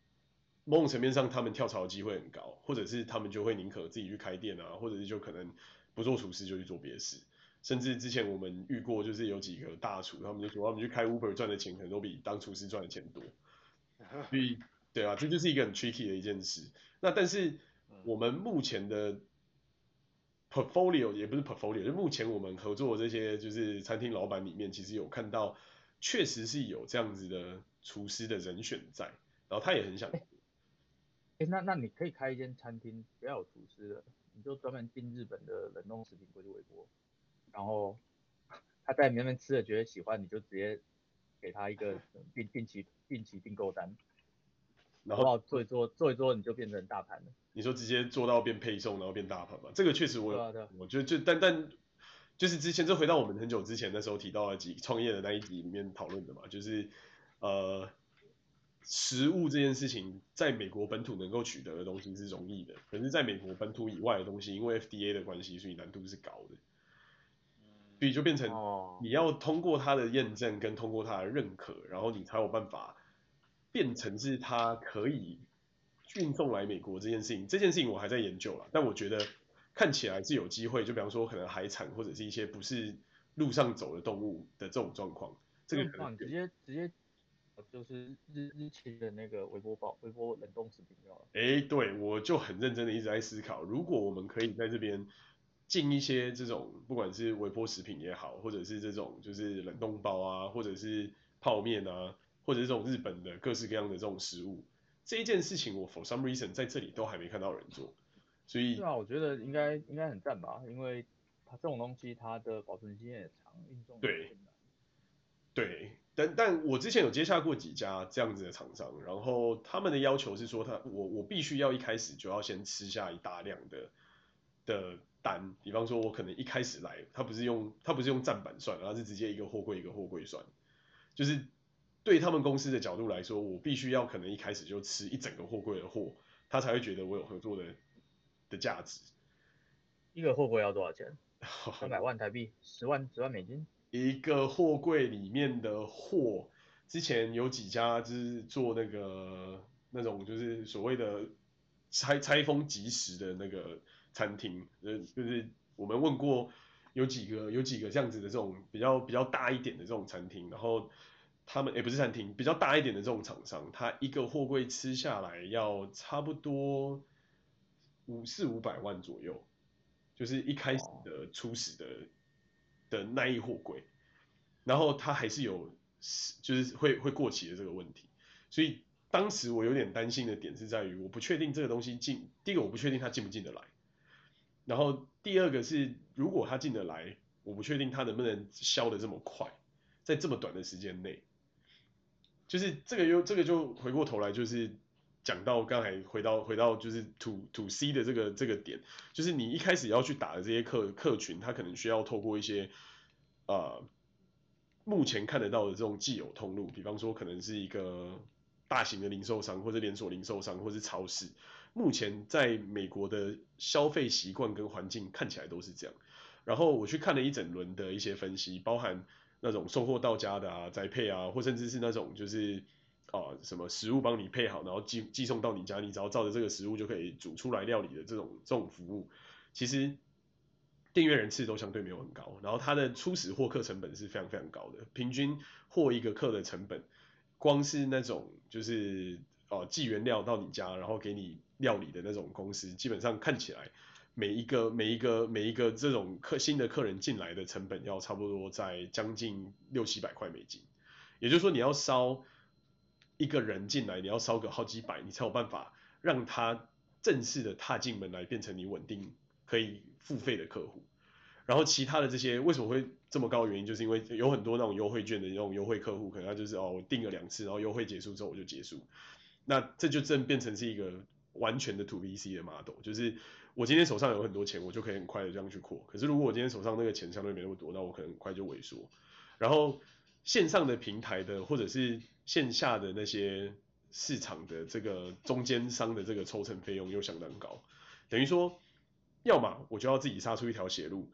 B: 某种层面上，他们跳槽的机会很高，或者是他们就会宁可自己去开店啊，或者是就可能不做厨师就去做别的事，甚至之前我们遇过，就是有几个大厨，他们就说他们去开 Uber 赚的钱可能都比当厨师赚的钱多，[laughs] 所以对啊，这就是一个很 tricky 的一件事。那但是我们目前的 portfolio 也不是 portfolio，就目前我们合作的这些就是餐厅老板里面，其实有看到。确实是有这样子的厨师的人选在，然后他也很想。哎、
C: 欸，那那你可以开一间餐厅，不要有厨师的，你就专门订日本的冷冻食品过去微波，然后 [laughs] 他在里面吃了觉得喜欢，你就直接给他一个 [laughs] 定定期定期订购单，然后做一做做一做你就变成大盘了。
B: 你说直接做到变配送，然后变大盘嘛？这个确实我有，啊啊、我觉得就但但。就是之前，这回到我们很久之前那时候提到的几创业的那一集里面讨论的嘛，就是呃，食物这件事情在美国本土能够取得的东西是容易的，可是在美国本土以外的东西，因为 FDA 的关系，所以难度是高的，所以就变成你要通过它的验证跟通过它的认可，然后你才有办法变成是它可以运送来美国这件事情。这件事情我还在研究了，但我觉得。看起来是有机会，就比方说可能海产或者是一些不是路上走的动物的这种状况，这个可能
C: 直接直接就是日日期的那个微波包、微波冷冻食品就好了。
B: 哎，对，我就很认真的一直在思考，如果我们可以在这边进一些这种不管是微波食品也好，或者是这种就是冷冻包啊，或者是泡面啊，或者是这种日本的各式各样的这种食物，这一件事情我 for some reason 在这里都还没看到人做。所以，
C: 是啊，我觉得应该应该很赞吧，因为它这种东西它的保存时间也长，运送
B: 对，对，但但我之前有接洽过几家这样子的厂商，然后他们的要求是说他，他我我必须要一开始就要先吃下一大量的的单，比方说我可能一开始来，他不是用他不是用站板算，而是直接一个货柜一个货柜算，就是对他们公司的角度来说，我必须要可能一开始就吃一整个货柜的货，他才会觉得我有合作的。的价值，
C: 一个货柜要多少钱？[laughs] 三百万台币，十万十万美金。
B: 一个货柜里面的货，之前有几家就是做那个那种就是所谓的拆拆封即食的那个餐厅，呃，就是我们问过有几个有几个这样子的这种比较比较大一点的这种餐厅，然后他们也不是餐厅，比较大一点的这种厂商，他一个货柜吃下来要差不多五四五百万左右，就是一开始的初始的的那一货柜，然后他还是有就是会会过期的这个问题，所以当时我有点担心的点是在于，我不确定这个东西进，第一个我不确定它进不进得来。然后第二个是，如果他进得来，我不确定他能不能销的这么快，在这么短的时间内，就是这个又这个就回过头来就是讲到刚才回到回到就是 to to C 的这个这个点，就是你一开始要去打的这些客客群，他可能需要透过一些呃目前看得到的这种既有通路，比方说可能是一个大型的零售商或者连锁零售商或是超市。目前在美国的消费习惯跟环境看起来都是这样，然后我去看了一整轮的一些分析，包含那种送货到家的啊、宅配啊，或甚至是那种就是啊什么食物帮你配好，然后寄寄送到你家，你只要照着这个食物就可以煮出来料理的这种这种服务，其实订阅人次都相对没有很高，然后它的初始获客成本是非常非常高的，平均获一个客的成本，光是那种就是哦、寄原料到你家，然后给你。料理的那种公司，基本上看起来每一个每一个每一个这种客新的客人进来的成本要差不多在将近六七百块美金，也就是说你要烧一个人进来，你要烧个好几百，你才有办法让他正式的踏进门来，变成你稳定可以付费的客户。然后其他的这些为什么会这么高原因，就是因为有很多那种优惠券的那种优惠客户，可能他就是哦我订了两次，然后优惠结束之后我就结束，那这就正变成是一个。完全的 to VC 的 model，就是我今天手上有很多钱，我就可以很快的这样去扩。可是如果我今天手上那个钱相对没那么多，那我可能很快就萎缩。然后线上的平台的或者是线下的那些市场的这个中间商的这个抽成费用又相当高，等于说，要么我就要自己杀出一条血路，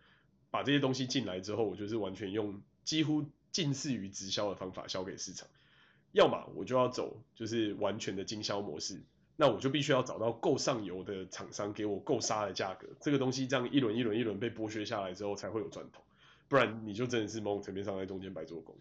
B: 把这些东西进来之后，我就是完全用几乎近似于直销的方法销给市场；要么我就要走就是完全的经销模式。那我就必须要找到够上游的厂商，给我够杀的价格，这个东西这样一轮一轮一轮被剥削下来之后，才会有赚头，不然你就真的是某种层面上在中间白做工。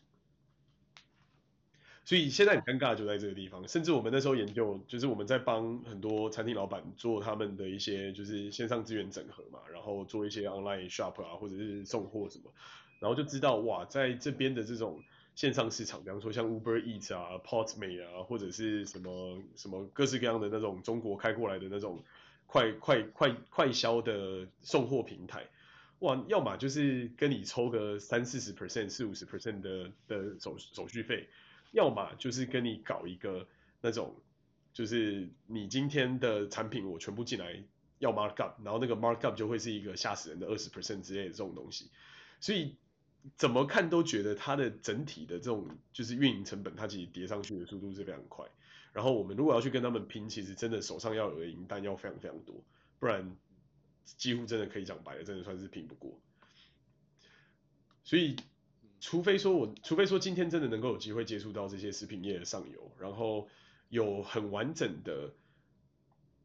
B: 所以现在很尴尬就在这个地方，甚至我们那时候研究，就是我们在帮很多餐厅老板做他们的一些就是线上资源整合嘛，然后做一些 online shop 啊，或者是送货什么，然后就知道哇，在这边的这种。线上市场，比方说像 Uber Eats 啊、Postmate 啊，或者是什么什么各式各样的那种中国开过来的那种快快快快销的送货平台，哇，要么就是跟你抽个三四十 percent、四五十 percent 的的手手续费，要么就是跟你搞一个那种，就是你今天的产品我全部进来要 markup，然后那个 markup 就会是一个吓死人的二十 percent 之类的这种东西，所以。怎么看都觉得它的整体的这种就是运营成本，它其实叠上去的速度是非常快。然后我们如果要去跟他们拼，其实真的手上要有的银弹要非常非常多，不然几乎真的可以讲白了，真的算是拼不过。所以，除非说我，除非说今天真的能够有机会接触到这些食品业的上游，然后有很完整的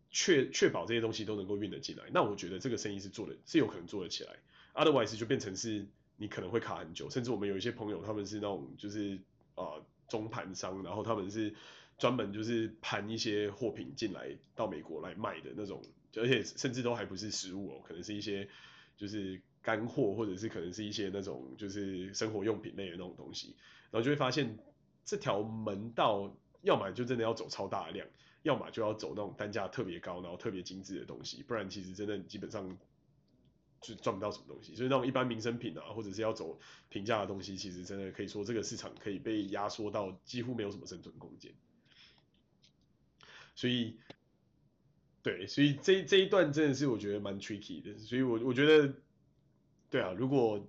B: 确确保这些东西都能够运得进来，那我觉得这个生意是做的，是有可能做得起来。Otherwise 就变成是。你可能会卡很久，甚至我们有一些朋友，他们是那种就是啊、中盘商，然后他们是专门就是盘一些货品进来到美国来卖的那种，而且甚至都还不是食物哦，可能是一些就是干货，或者是可能是一些那种就是生活用品类的那种东西，然后就会发现这条门道，要么就真的要走超大的量，要么就要走那种单价特别高，然后特别精致的东西，不然其实真的基本上。就赚不到什么东西，所以那种一般民生品啊，或者是要走平价的东西，其实真的可以说这个市场可以被压缩到几乎没有什么生存空间。所以，对，所以这这一段真的是我觉得蛮 tricky 的。所以我我觉得，对啊，如果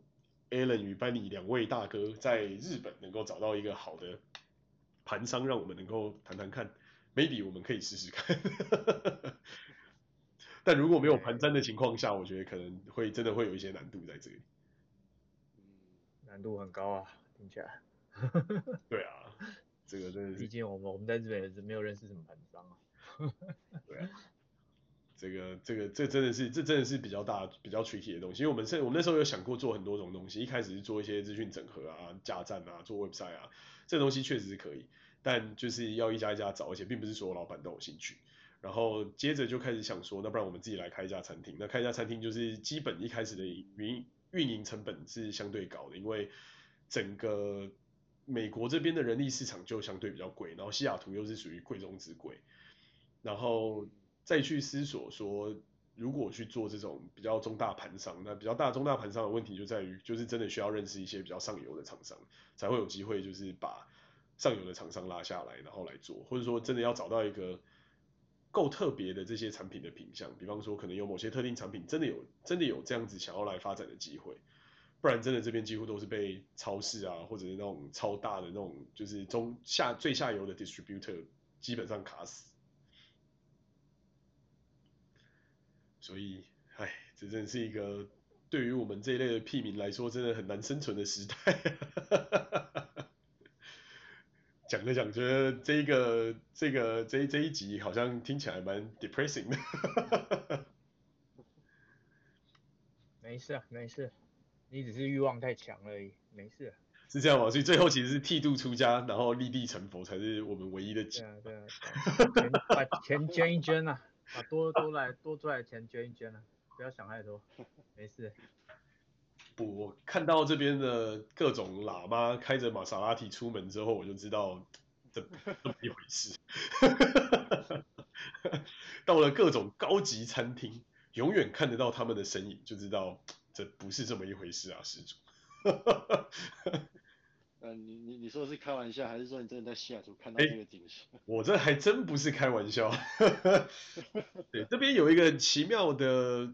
B: Alan 与班尼两位大哥在日本能够找到一个好的盘商，让我们能够谈谈看，maybe 我们可以试试看。但如果没有盘山的情况下，我觉得可能会真的会有一些难度在这里。
C: 嗯，难度很高啊，听起来。[laughs]
B: 对啊，这个真的是。
C: 毕竟我们我们在日本也是没有认识什么盘商啊。
B: 对啊。这个这个这真的是这真的是比较大比较 tricky 的东西，因为我们是我们那时候有想过做很多种东西，一开始是做一些资讯整合啊、架站啊、做 website 啊，这东西确实是可以，但就是要一家一家找，而且并不是所有老板都有兴趣。然后接着就开始想说，那不然我们自己来开一家餐厅。那开一家餐厅就是基本一开始的运运营成本是相对高的，因为整个美国这边的人力市场就相对比较贵，然后西雅图又是属于贵中之贵，然后再去思索说，如果去做这种比较中大盘商，那比较大中大盘商的问题就在于，就是真的需要认识一些比较上游的厂商，才会有机会就是把上游的厂商拉下来，然后来做，或者说真的要找到一个。够特别的这些产品的品相，比方说可能有某些特定产品真的有真的有这样子想要来发展的机会，不然真的这边几乎都是被超市啊或者是那种超大的那种就是中下最下游的 distributor 基本上卡死，所以哎，这真是一个对于我们这一类的屁民来说真的很难生存的时代。[laughs] 讲着讲着，这个这个这这一集好像听起来蛮 depressing 的。[laughs]
C: 没事啊，没事，你只是欲望太强而已，没事。
B: 是这样吗？所以最后其实是剃度出家，然后立地成佛才是我们唯一的。
C: 对啊，对啊，[laughs] 把钱捐一捐啊，把多多来多出来的钱捐一捐啊，不要想太多，没事。
B: 我看到这边的各种喇嘛开着玛莎拉蒂出门之后，我就知道这这么一回事。[laughs] 到了各种高级餐厅，永远看得到他们的身影，就知道这不是这么一回事啊，施主。[laughs]
A: 呃，你你你说的是开玩笑，还是说你真的在西雅图看到这个景象？
B: 欸，[laughs] 我这还真不是开玩笑。[laughs] 对，这边有一个奇妙的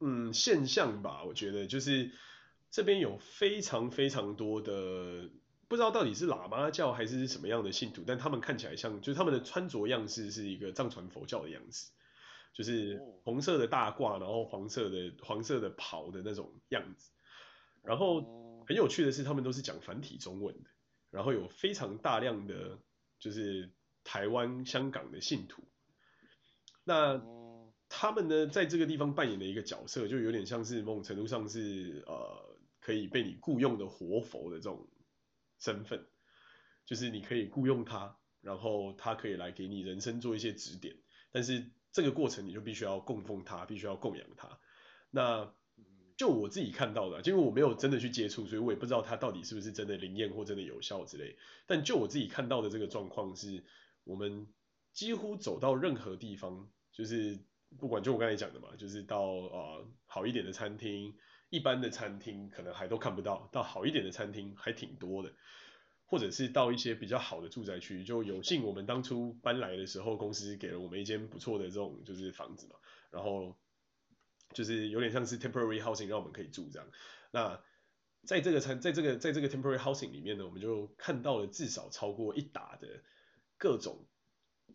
B: 嗯现象吧，我觉得就是。这边有非常非常多的，不知道到底是喇嘛教还是什么样的信徒，但他们看起来像，就是他们的穿着样式是一个藏传佛教的样子，就是红色的大褂，然后黄色的黄色的袍的那种样子。然后很有趣的是，他们都是讲繁体中文的，然后有非常大量的就是台湾、香港的信徒。那他们呢，在这个地方扮演的一个角色，就有点像是某种程度上是呃。可以被你雇佣的活佛的这种身份，就是你可以雇佣他，然后他可以来给你人生做一些指点，但是这个过程你就必须要供奉他，必须要供养他。那就我自己看到的，因为我没有真的去接触，所以我也不知道它到底是不是真的灵验或真的有效之类。但就我自己看到的这个状况是，我们几乎走到任何地方，就是不管就我刚才讲的嘛，就是到呃好一点的餐厅。一般的餐厅可能还都看不到，到好一点的餐厅还挺多的，或者是到一些比较好的住宅区，就有幸我们当初搬来的时候，公司给了我们一间不错的这种就是房子嘛，然后就是有点像是 temporary housing 让我们可以住这样。那在这个餐，在这个在这个 temporary housing 里面呢，我们就看到了至少超过一打的各种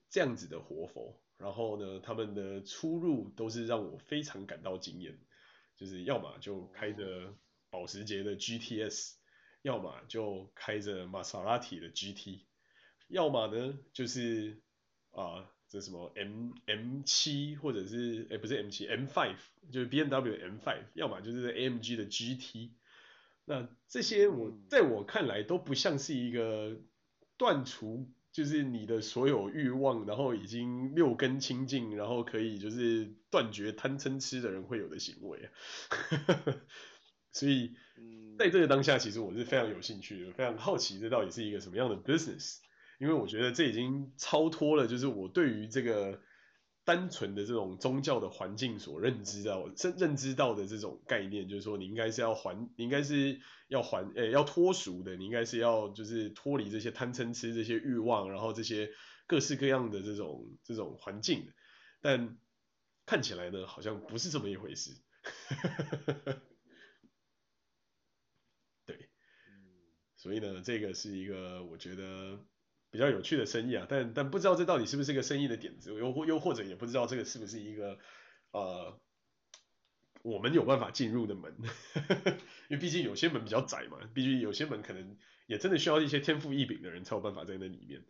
B: 这样子的活佛，然后呢，他们的出入都是让我非常感到惊艳。就是要么就开着保时捷的 GTS，要么就开着玛莎拉蒂的 GT，要么呢就是啊、呃、这什么 M M 七或者是哎不是 M 七 M five 就是 BMW M five，要么就是 AMG 的 GT，那这些我在我看来都不像是一个断除。就是你的所有欲望，然后已经六根清净，然后可以就是断绝贪嗔痴的人会有的行为啊。[laughs] 所以，在这个当下，其实我是非常有兴趣的，非常好奇这到底是一个什么样的 business，因为我觉得这已经超脱了，就是我对于这个。单纯的这种宗教的环境所认知到、认认知到的这种概念，就是说你应该是要还，你应该是要还，诶，要脱俗的，你应该是要就是脱离这些贪嗔痴这些欲望，然后这些各式各样的这种这种环境的，但看起来呢，好像不是这么一回事。[laughs] 对，所以呢，这个是一个我觉得。比较有趣的生意啊，但但不知道这到底是不是一个生意的点子，又或又或者也不知道这个是不是一个呃我们有办法进入的门，[laughs] 因为毕竟有些门比较窄嘛，毕竟有些门可能也真的需要一些天赋异禀的人才有办法在那里面。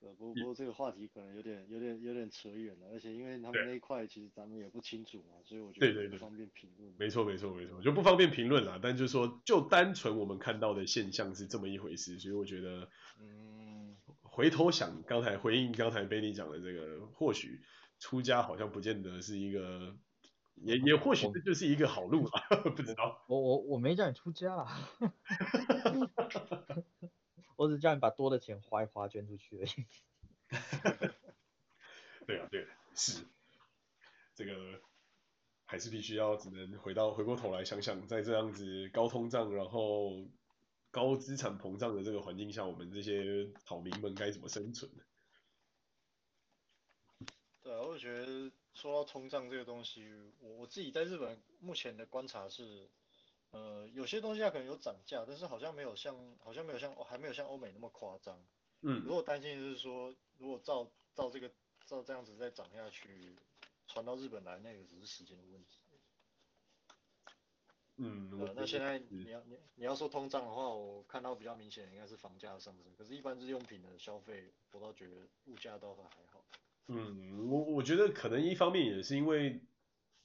A: 呃，不不过这个话题可能有点有点有点扯远了，而且因为他们那一块其实咱们也不清楚嘛，所以我觉得不方便评论。
B: 没错没错没错，就不方便评论啦。但就是说，就单纯我们看到的现象是这么一回事，所以我觉得，嗯，回头想刚才回应刚才贝尼讲的这个，或许出家好像不见得是一个，也也或许这就是一个好路吧，[laughs] 不知道。
C: 我我我没叫你出家啦。[laughs] 我只叫你把多的钱花一花，捐出去而已。[laughs]
B: 对啊，对啊，是，这个还是必须要只能回到回过头来想想，在这样子高通胀，然后高资产膨胀的这个环境下，我们这些草民们该怎么生存？
A: 对啊，我觉得说到通胀这个东西，我我自己在日本目前的观察是。呃，有些东西它可能有涨价，但是好像没有像，好像没有像，还没有像欧美那么夸张。嗯。如果担心就是说，如果照照这个照这样子再涨下去，传到日本来，那个只是时间的问题。
B: 嗯。
A: 呃，那现在你要你你要说通胀的话，我看到比较明显的应该是房价上升，可是，一般日用品的消费，我倒觉得物价倒还好。
B: 嗯，我我觉得可能一方面也是因为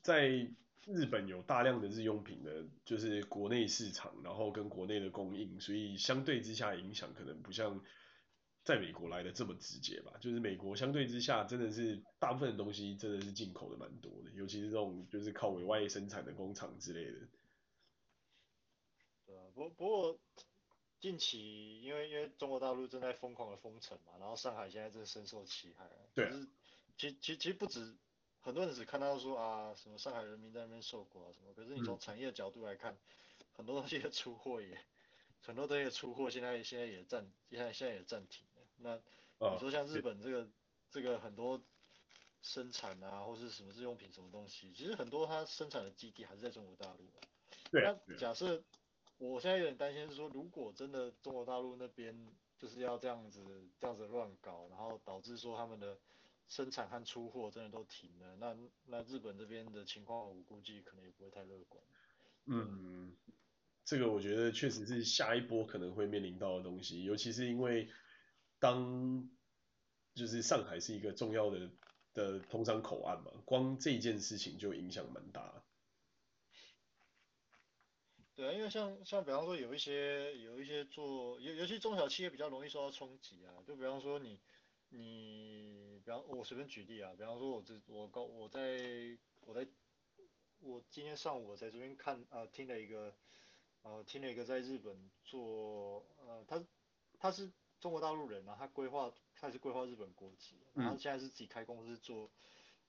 B: 在。日本有大量的日用品的，就是国内市场，然后跟国内的供应，所以相对之下影响可能不像在美国来的这么直接吧。就是美国相对之下真的是大部分的东西真的是进口的蛮多的，尤其是这种就是靠委外生产的工厂之类的。
A: 不不过近期因为因为中国大陆正在疯狂的封城嘛，然后上海现在正深受其害。
B: 对啊。
A: 其其其实不止。很多人只看到说啊，什么上海人民在那边受苦啊什么，可是你从产业角度来看，嗯、很多东西的出货也，很多东西的出货现在现在也暂，现在现在也暂停了。那你说像日本这个、哦、这个很多生产啊，或是什么日用品什么东西，其实很多它生产的基地还是在中国大陆。
B: 对。
A: 那假设我现在有点担心是说，如果真的中国大陆那边就是要这样子这样子乱搞，然后导致说他们的。生产和出货真的都停了，那那日本这边的情况，我估计可能也不会太乐观。
B: 嗯，这个我觉得确实是下一波可能会面临到的东西，尤其是因为当就是上海是一个重要的的通商口岸嘛，光这件事情就影响蛮大。
A: 对啊，因为像像比方说有一些有一些做尤尤其中小企业比较容易受到冲击啊，就比方说你。你，比方我随便举例啊，比方说我这我高我在我在我今天上午我在这边看啊、呃、听了一个呃听了一个在日本做呃他他是中国大陆人啊，他规划他是规划日本国籍，然后现在是自己开公司做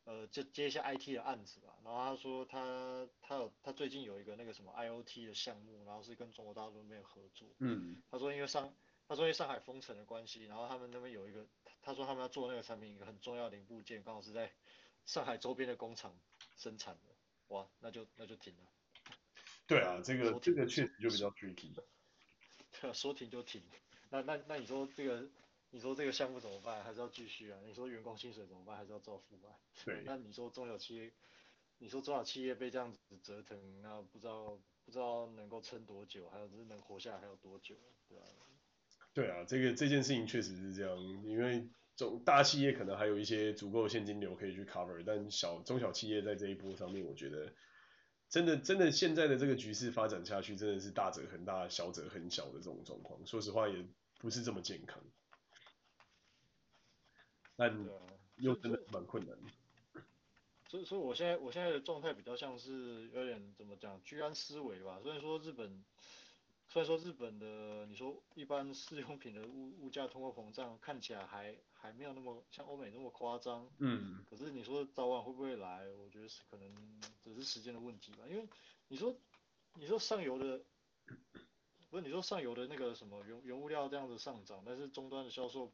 A: 呃就接一些 IT 的案子吧，然后他说他他有他最近有一个那个什么 IoT 的项目，然后是跟中国大陆那边合作，嗯，他说因为上他说因为上海封城的关系，然后他们那边有一个。他说他们要做那个产品，一个很重要的零部件刚好是在上海周边的工厂生产的，哇，那就那就停了。
B: 对啊，这个这个确实就比较 tricky。[laughs]
A: 对啊，说停就停。那那那你说这个，你说这个项目怎么办？还是要继续啊？你说员工薪水怎么办？还是要照付吗？
B: 对。
A: 那你说中小企业，你说中小企业被这样子折腾，那不知道不知道能够撑多久，还有就是能活下来还有多久，对吧？
B: 对啊，这个这件事情确实是这样，因为中大企业可能还有一些足够的现金流可以去 cover，但小中小企业在这一波上面，我觉得真的真的现在的这个局势发展下去，真的是大者很大，小者很小的这种状况，说实话也不是这么健康，但又真的蛮困难的。
A: 所以所以我现在我现在的状态比较像是有点怎么讲居安思危吧，虽然说日本。虽然说日本的，你说一般日用品的物物价通货膨胀看起来还还没有那么像欧美那么夸张，嗯，可是你说早晚会不会来？我觉得是可能只是时间的问题吧。因为你说你说上游的，不是你说上游的那个什么原原物料这样子上涨，但是终端的销售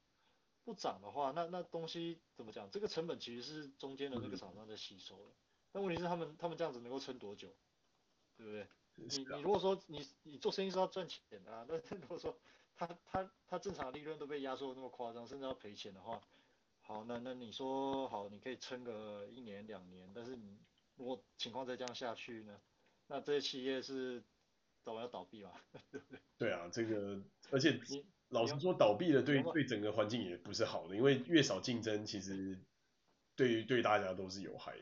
A: 不涨的话，那那东西怎么讲？这个成本其实是中间的那个厂商在吸收的。但问题是他们他们这样子能够撑多久？对不对？你你如果说你你做生意是要赚钱的啊，但是如果说他他他正常利润都被压缩的那么夸张，甚至要赔钱的话，好，那那你说好，你可以撑个一年两年，但是你如果情况再这样下去呢，那这些企业是早晚要倒闭嘛，[laughs] 对不对？
B: 对啊，这个而且老实说，倒闭了对对整个环境也不是好的，因为越少竞争，其实对于对大家都是有害。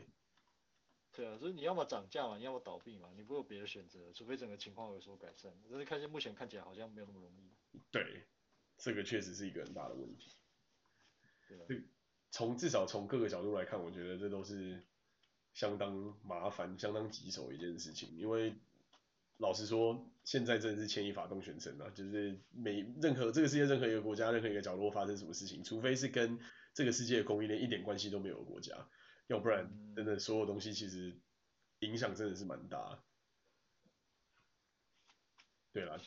A: 对啊，所以你要么涨价嘛，你要么倒闭嘛，你不会有别的选择，除非整个情况有所改善。但是看见目前看起来好像没有那么容易。
B: 对，这个确实是一个很大的问题。
A: 对啊，
B: 从至少从各个角度来看，我觉得这都是相当麻烦、相当棘手的一件事情，因为。老实说，现在真的是牵一发动全身啊！就是每任何这个世界任何一个国家、任何一个角落发生什么事情，除非是跟这个世界的供应链一点关系都没有的国家，要不然真的所有东西其实影响真的是蛮大。对啦，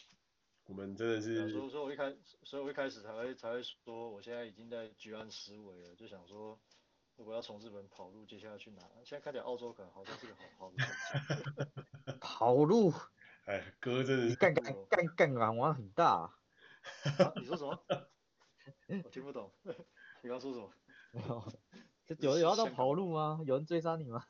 B: 我们真的是。
A: 所以说，我一开，所以我一开始才会才会说，我现在已经在居安思危了，就想说，如果要从日本跑路，接下来去哪？现在看起来澳洲可能好像是个好好的选择。[laughs]
C: 跑路。
B: 哎，哥真的是
C: 杠杆杠杠杆王很大、啊
A: 啊。你说什么？[laughs] 我听不懂。[laughs] 你刚说什么？[laughs]
C: 有有要到跑路吗？有人追杀你吗？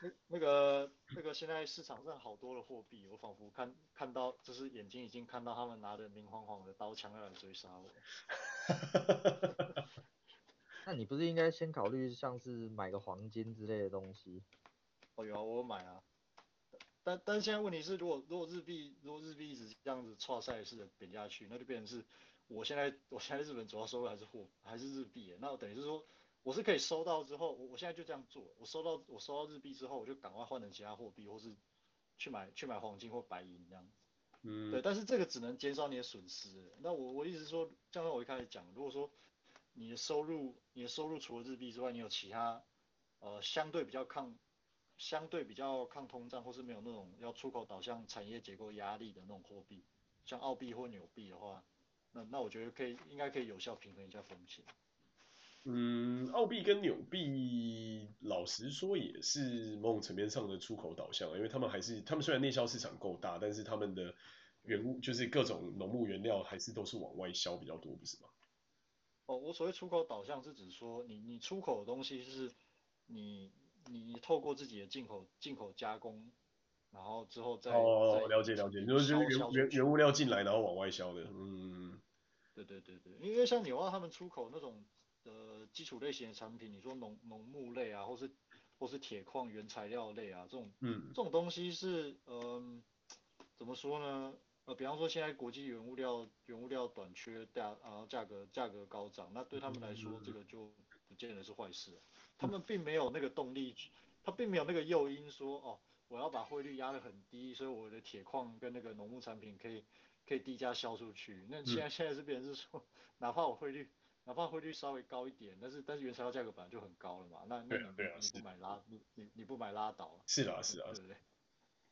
A: 那那个那个现在市场上好多的货币，我仿佛看看到，就是眼睛已经看到他们拿着明晃晃的刀枪要来追杀我。
C: 那你不是应该先考虑像是买个黄金之类的东西？
A: 哦，有啊，我有买啊。但但是现在问题是，如果如果日币如果日币一直这样子剉赛式的贬下去，那就变成是，我现在我现在日本主要收入还是货还是日币，那我等于是说，我是可以收到之后，我我现在就这样做，我收到我收到日币之后，我就赶快换成其他货币，或是去买去买黄金或白银这样子。嗯。对，但是这个只能减少你的损失。那我我意思是说，像我一开始讲，如果说你的收入你的收入除了日币之外，你有其他呃相对比较抗。相对比较抗通胀，或是没有那种要出口导向产业结构压力的那种货币，像澳币或纽币的话，那那我觉得可以，应该可以有效平衡一下风险。
B: 嗯，澳币跟纽币，老实说也是某种层面上的出口导向，因为他们还是，他们虽然内销市场够大，但是他们的原物就是各种农牧原料还是都是往外销比较多，不是吗？
A: 哦，我所谓出口导向是指说你，你你出口的东西是你。你透过自己的进口进口加工，然后之后再
B: 哦了解了解，就是原原原物料进来然后往外销的，嗯，
A: 对对对对，因为像纽澳他们出口那种呃基础类型的产品，你说农农牧类啊，或是或是铁矿原材料类啊这种，嗯，这种东西是嗯、呃、怎么说呢？呃，比方说现在国际原物料原物料短缺，价然后价格价格高涨，那对他们来说、嗯、这个就不见得是坏事。他们并没有那个动力，他并没有那个诱因说哦，我要把汇率压得很低，所以我的铁矿跟那个农牧产品可以可以低价销出去。那现在、嗯、现在这边是说，哪怕我汇率哪怕汇率稍微高一点，但是但是原材料价格本来就很高了嘛，那那你不、啊啊、你不买拉你你你不买拉倒。
B: 是啦是啦，对不对？[laughs]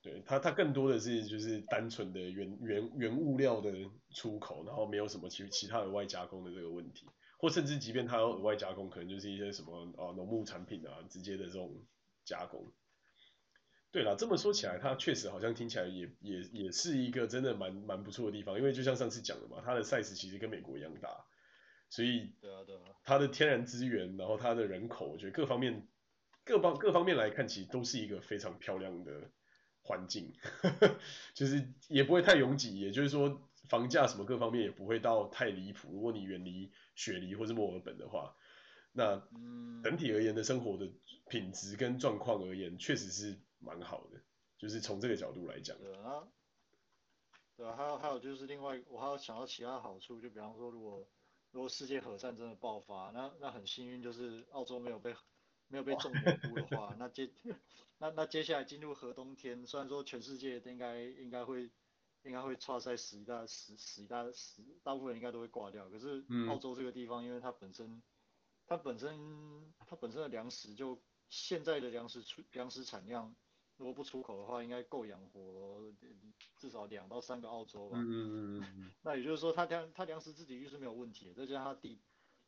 B: 对，它它更多的是就是单纯的原原原物料的出口，然后没有什么其其他的外加工的这个问题。或甚至即便它要额外加工，可能就是一些什么啊农牧产品啊直接的这种加工。对了，这么说起来，它确实好像听起来也也也是一个真的蛮蛮不错的地方，因为就像上次讲的嘛，它的 size 其实跟美国一样大，所以它的天然资源，然后它的人口，我觉得各方面各方各方面来看，其实都是一个非常漂亮的环境，[laughs] 就是也不会太拥挤，也就是说。房价什么各方面也不会到太离谱。如果你远离雪梨或是墨尔本的话，那整体而言的生活的品质跟状况而言，确实是蛮好的。就是从这个角度来讲。
A: 对啊，对啊，还有还有就是另外，我还要想到其他好处，就比方说，如果如果世界核战真的爆发，那那很幸运就是澳洲没有被没有被种蘑菇的话，[laughs] 那接那那接下来进入核冬天，虽然说全世界应该应该会。应该会差在十一大十十一大十，大部分人应该都会挂掉。可是澳洲这个地方，因为它本身，它本身它本身的粮食就现在的粮食出粮食产量，如果不出口的话，应该够养活至少两到三个澳洲吧。嗯嗯嗯。那也就是说，它粮它粮食自给率是没有问题的，再加上它地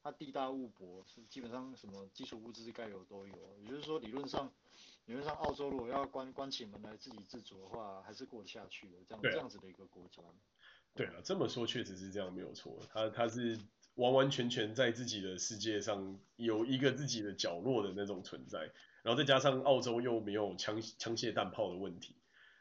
A: 它地大物博，是基本上什么基础物资该有都有。也就是说，理论上。理论上，澳洲如果要关关起门来自给自足的话，还是过得下去的。这样这样子的一个国家。
B: 对啊，这么说确实是这样，没有错。他他是完完全全在自己的世界上有一个自己的角落的那种存在，然后再加上澳洲又没有枪枪械弹炮的问题，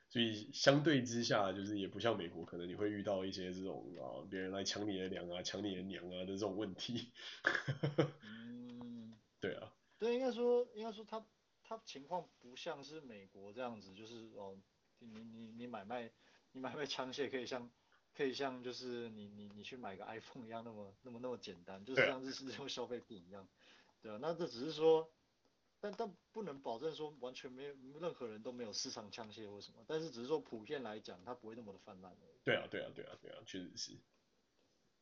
B: 所以相对之下，就是也不像美国，可能你会遇到一些这种啊，别人来抢你的粮啊，抢你的娘啊的这种问题。[laughs]
A: 嗯，
B: 对啊。
A: 对，应该说，应该说他他情况不像是美国这样子，就是哦，你你你买卖你买卖枪械可以像可以像就是你你你去买个 iPhone 一样那么那么那么简单，就是像日式这种消费品一样。对啊，那这只是说。但但不能保证说完全没有任何人都没有私藏枪械或什么，但是只是说普遍来讲，它不会那么的泛滥。
B: 对啊，对啊，对啊，对啊，确实是。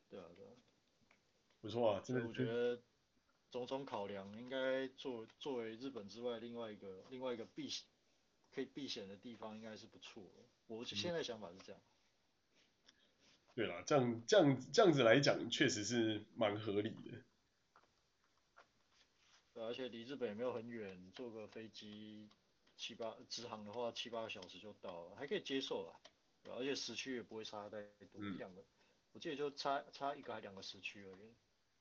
A: 对啊，对啊。
B: 不错啊，真的。
A: 我觉得种种考量，应该作作为日本之外另外一个另外一个避险可以避险的地方，应该是不错。我现在想法是这样。
B: 嗯、对啦，这样这样这样子来讲，确实是蛮合理的。
A: 对，而且离日本也没有很远，坐个飞机七八直航的话，七八个小时就到了，还可以接受啦。而且时区也不会差太多，两个，我记得就差差一个还两个时区而已。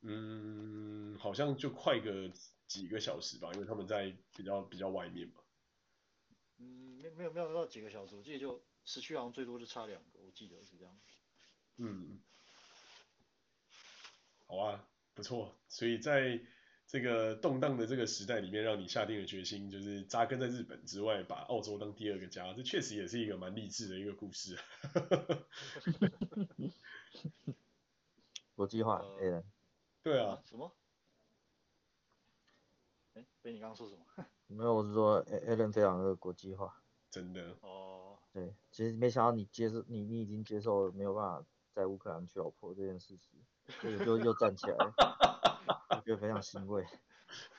B: 嗯，好像就快个几个小时吧，因为他们在比较比较外面嘛。
A: 嗯，没没有没有到几个小时，我记得就时区好像最多就差两个，我记得是这样。
B: 嗯，好啊，不错，所以在。这个动荡的这个时代里面，让你下定了决心，就是扎根在日本之外，把澳洲当第二个家，这确实也是一个蛮励志的一个故事。[laughs]
C: 国际化，Allen。
B: 对啊。
A: 什么？哎，被你刚刚说什么？[laughs]
C: 没有，我是说，Allen 非常的国际化。
B: 真的。
A: 哦。
C: 对，其实没想到你接受，你你已经接受了没有办法在乌克兰娶老婆这件事实，所以就又站起来了。觉得非常欣慰。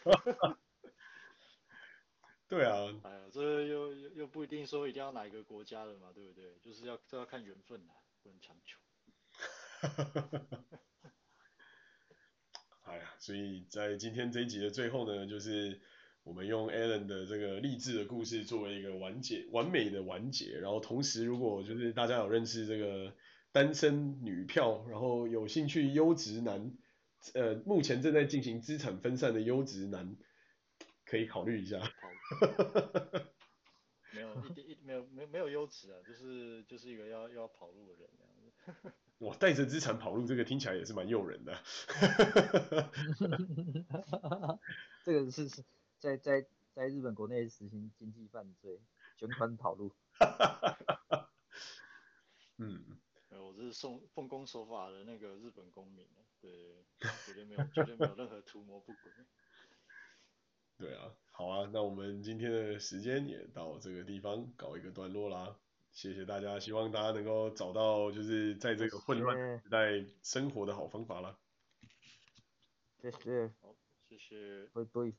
C: [laughs]
B: 对啊。
A: 哎呀，这又又又不一定说一定要哪一个国家的嘛，对不对？就是要这要看缘分的，不能强求。[laughs]
B: 哎呀，所以在今天这一集的最后呢，就是我们用 Allen 的这个励志的故事作为一个完结，完美的完结。然后同时，如果就是大家有认识这个单身女票，然后有兴趣优质男。呃，目前正在进行资产分散的优质男，可以考虑一下。[laughs]
A: 没有一点一没有没有没有优质啊，就是就是一个要要跑路的人这样子。
B: 哇，带着资产跑路，这个听起来也是蛮诱人的。[laughs]
C: 这个是是在在在日本国内实行经济犯罪，卷款跑路。
B: 嗯。
A: 我这是奉奉公守法的那个日本公民。对，绝对没有，绝对没有任何图谋不轨。
B: 对啊，好啊，那我们今天的时间也到这个地方告一个段落啦。谢谢大家，希望大家能够找到就是在这个混乱时代生活的好方法了。
C: 谢谢。
A: 好，谢谢。
C: 对对。